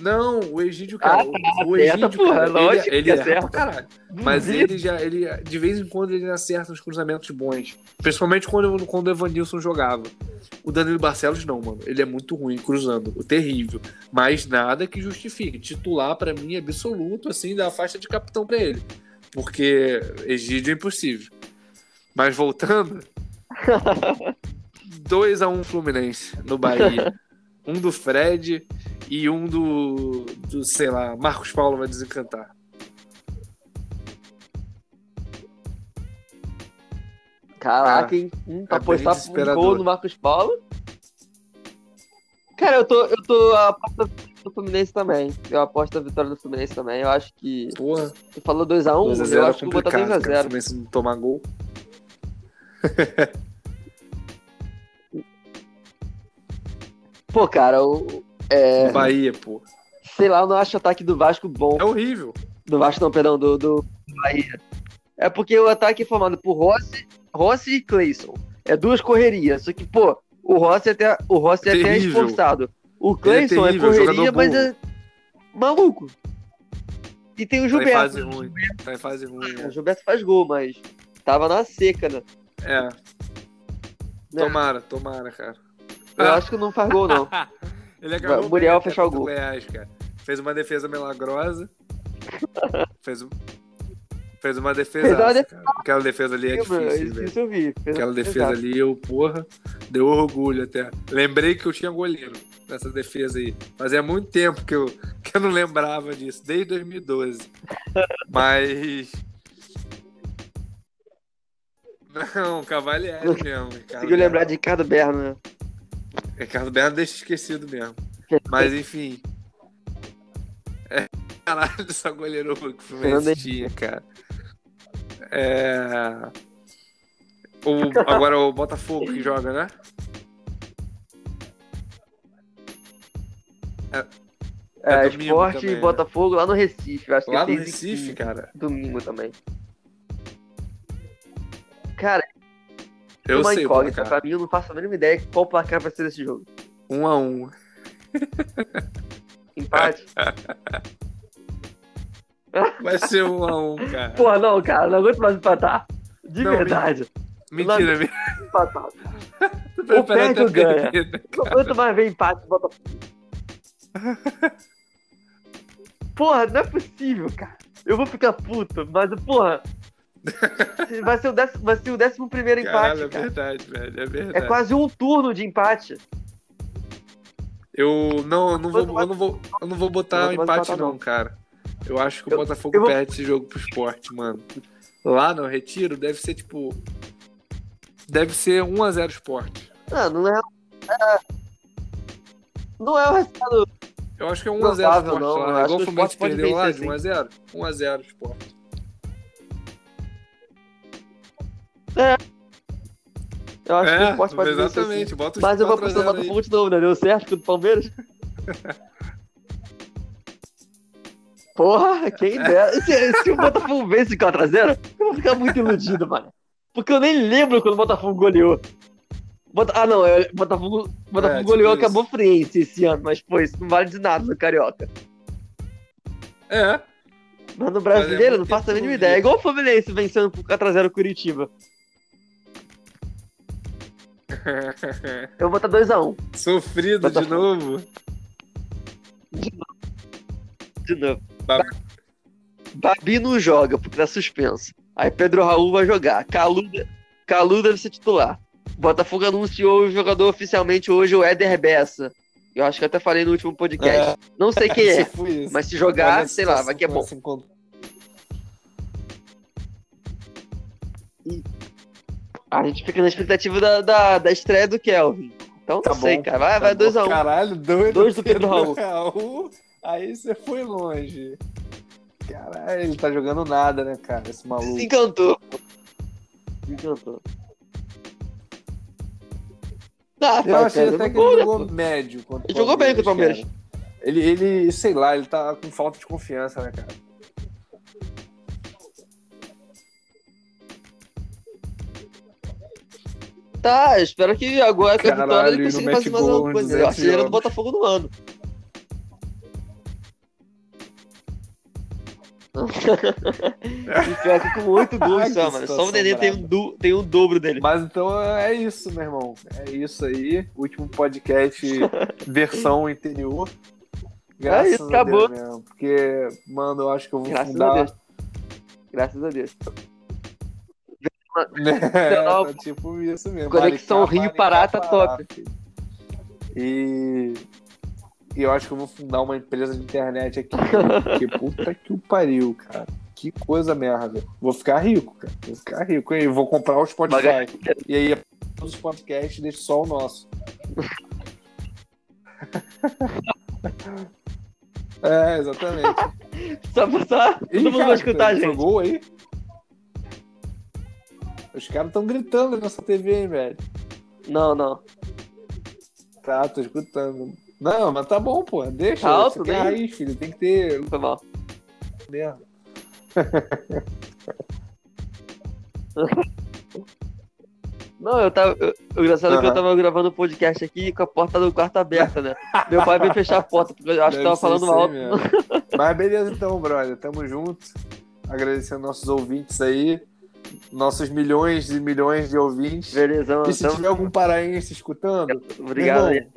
Não, o Egídio, cara. Ah, o- o acerta, Egídio, porra, cara, lógico ele, erra acerta. pra caralho. Mas Duvido. ele já, ele, de vez em quando, ele acerta uns cruzamentos bons. Principalmente quando, quando o Evanilson jogava. O Danilo Barcelos não, mano. Ele é muito ruim cruzando. O terrível. Mas nada que justifique. Titular, pra mim, é absoluto, assim, da faixa de capitão pra ele. Porque Egídio é impossível. Mas voltando. 2x1 Fluminense no Bahia. Um do Fred e um do, do, sei lá, Marcos Paulo vai desencantar. Caraca, hein? Hum, pra é bem apostar um gol no Marcos Paulo. Cara, eu tô, eu tô aposta do Fluminense também. Eu aposto a vitória do Fluminense também. Eu acho que. Porra, Tu falou 2x1, 2x0 eu é acho que vou botar complicado, cara. O 2x0. Fluminense não tomar gol. Pô, cara, o. É, Bahia, pô. sei lá, eu não acho o ataque do Vasco bom. É horrível. Do Vasco, não, perdão, do, do Bahia. É porque o ataque é formado por Rossi, Rossi e Cleison. É duas correrias. Só que, pô, o Rossi até, o Rossi é até Terrível. esforçado. O Ele é Cleison é, correria, mas é maluco. E tem o Tá em Gilberto. fase ruim. Tá em fase ruim. O né? Gilberto faz gol, mas tava na seca, né? É, Né? tomara, tomara, cara. Eu acho que não faz gol, não. Ele acabou O Muriel fechar o gol. Goiás, cara. Fez uma defesa milagrosa. fez, fez uma defesa. Aquela defesa ali é difícil, velho. vi. Aquela defesa ali, eu, porra, deu orgulho até. Lembrei que eu tinha goleiro nessa defesa aí. Fazia muito tempo que eu, que eu não lembrava disso, desde 2012. Mas. Não, Cavalieri mesmo. Conseguiu lembrar de Ricardo Berno, né? Ricardo Berno deixa esquecido mesmo. Mas enfim. É, caralho, essa goleiro que o Fluminense tinha, cara. É. O, agora o Botafogo que joga, né? É, É domingo Esporte também, e né? Botafogo lá no Recife. Acho Lá que no é 6 e Recife, 15. cara. Domingo também. Cara, Eu uma sei incógnita. Pra mim, eu não faço a mínima ideia qual placar vai ser desse jogo. Um a um. Empate? Vai ser um a um, cara. Porra, não, cara. Não aguento mais empatar. De Não, verdade. Mentira, mentira. Empatar. Preparado perde ou ganha? perder, né? Não aguento mais ver empate do Botafogo. Porra, não é possível, cara. Eu vou ficar puto, mas, porra. Vai ser o décimo, vai ser o décimo primeiro empate, Caralho, é cara. verdade, velho. É É verdade. quase um turno de empate. Eu não, eu não vou, eu não vou, eu não vou botar Não empate não, não. cara. Eu acho que o Botafogo vou- perde esse jogo pro esporte, mano. Lá no Retiro deve ser tipo deve ser 1 a 0 esporte. Não, não é. é- Não é o resultado. Eu acho que é 1 a 0 Provável, esporte não. lá. É igual o Fluminense perdeu lá de 1 a 0. 1 a 0 esporte. Eu acho que o É, esporte pode vencer, exatamente. sim. Bota os Mas eu vou 4 a apostar no 0 aí. Botafogo de novo, né? Deu certo com o Palmeiras? Porra, quem dera. Se, se o Botafogo vence 4x0, eu vou ficar muito iludido, mano. Porque eu nem lembro quando o Botafogo goleou. Bota- Ah, não, é, Botafogo, Botafogo É, tipo goleou isso. acabou friense esse ano, mas pô, isso não vale de nada no Carioca. É. Mas no brasileiro, muito não faço a mínima ideia. É igual o Fluminense vencendo por 4x0 o Curitiba. Eu vou botar 2x1 Sofrido de Botafogo. novo. de novo. Ba- Babi não joga, porque tá suspenso. Aí Pedro Raul vai jogar. Calu, Calu deve ser titular. Botafogo anunciou o jogador oficialmente hoje, o Éder Bessa. Eu acho que eu até falei no último podcast. Não sei quem é, isso. mas se jogar, sei lá, vai que é bom. A gente fica na expectativa da, da, da estreia do Kelvin. Então Tá não sei, bom, cara. Vai, Tá vai bom. 2x1. Um. Caralho, dois, Dois do Pedro Raul. Raul. Aí você foi longe. Caralho, ele tá jogando nada, né, cara? Esse maluco. Se encantou. Se encantou. Ah, Eu achei cara, até que ele jogou médio Ele jogou bem contra o cara. Ele, ele, sei lá, ele tá com falta de confiança, né, cara? Tá, espero que agora com a vitória ele consiga fazer mais alguma coisa. O 200 artilheiro do. Botafogo no ano. e pior que com oito gols só, mano. Só o Nenê tem um, tem um dobro dele. Mas então é isso, meu irmão. É isso aí. Último podcast versão interior. Graças É isso, a acabou. Deus. Porque, mano, eu acho que eu vou Graças a fundar. Deus. Graças a Deus. É, tá tipo isso mesmo. Conexão Maricá, Rio Maricá, Pará tá top. E... e eu acho que eu vou fundar uma empresa de internet aqui. Porque puta que o pariu, cara. Que coisa merda. Vou ficar rico, cara. Vou ficar rico. E vou comprar o Spotify. Baga- E aí, todos os podcasts, deixo só o nosso. é, exatamente. Só pra. Todo mundo vai escutar a foi gente. gol aí? Os caras estão gritando nessa TV, hein, velho. Não, não. Tá, tô escutando. Não, mas tá bom, pô. Deixa. Tá alto, né? raiz, filho. Tem que ter Foi mal. merda. Não, eu tava. eu- o engraçado é que eu tava gravando o podcast aqui com a porta do quarto aberta, né? Meu pai veio fechar a porta, porque eu acho que Deve tava ser falando aí alto. mesmo. Mas beleza então, brother. Tamo junto. Agradecendo nossos ouvintes aí. Nossos milhões e milhões de ouvintes. Beleza, E se então. tiver algum paraense escutando, Obrigado irmão,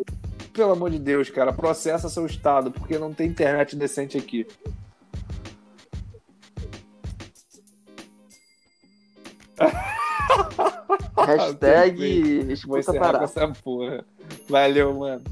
pelo amor de Deus, cara, processa seu estado, porque não tem internet decente aqui. Hashtag escuta parar. essa porra. Valeu, mano.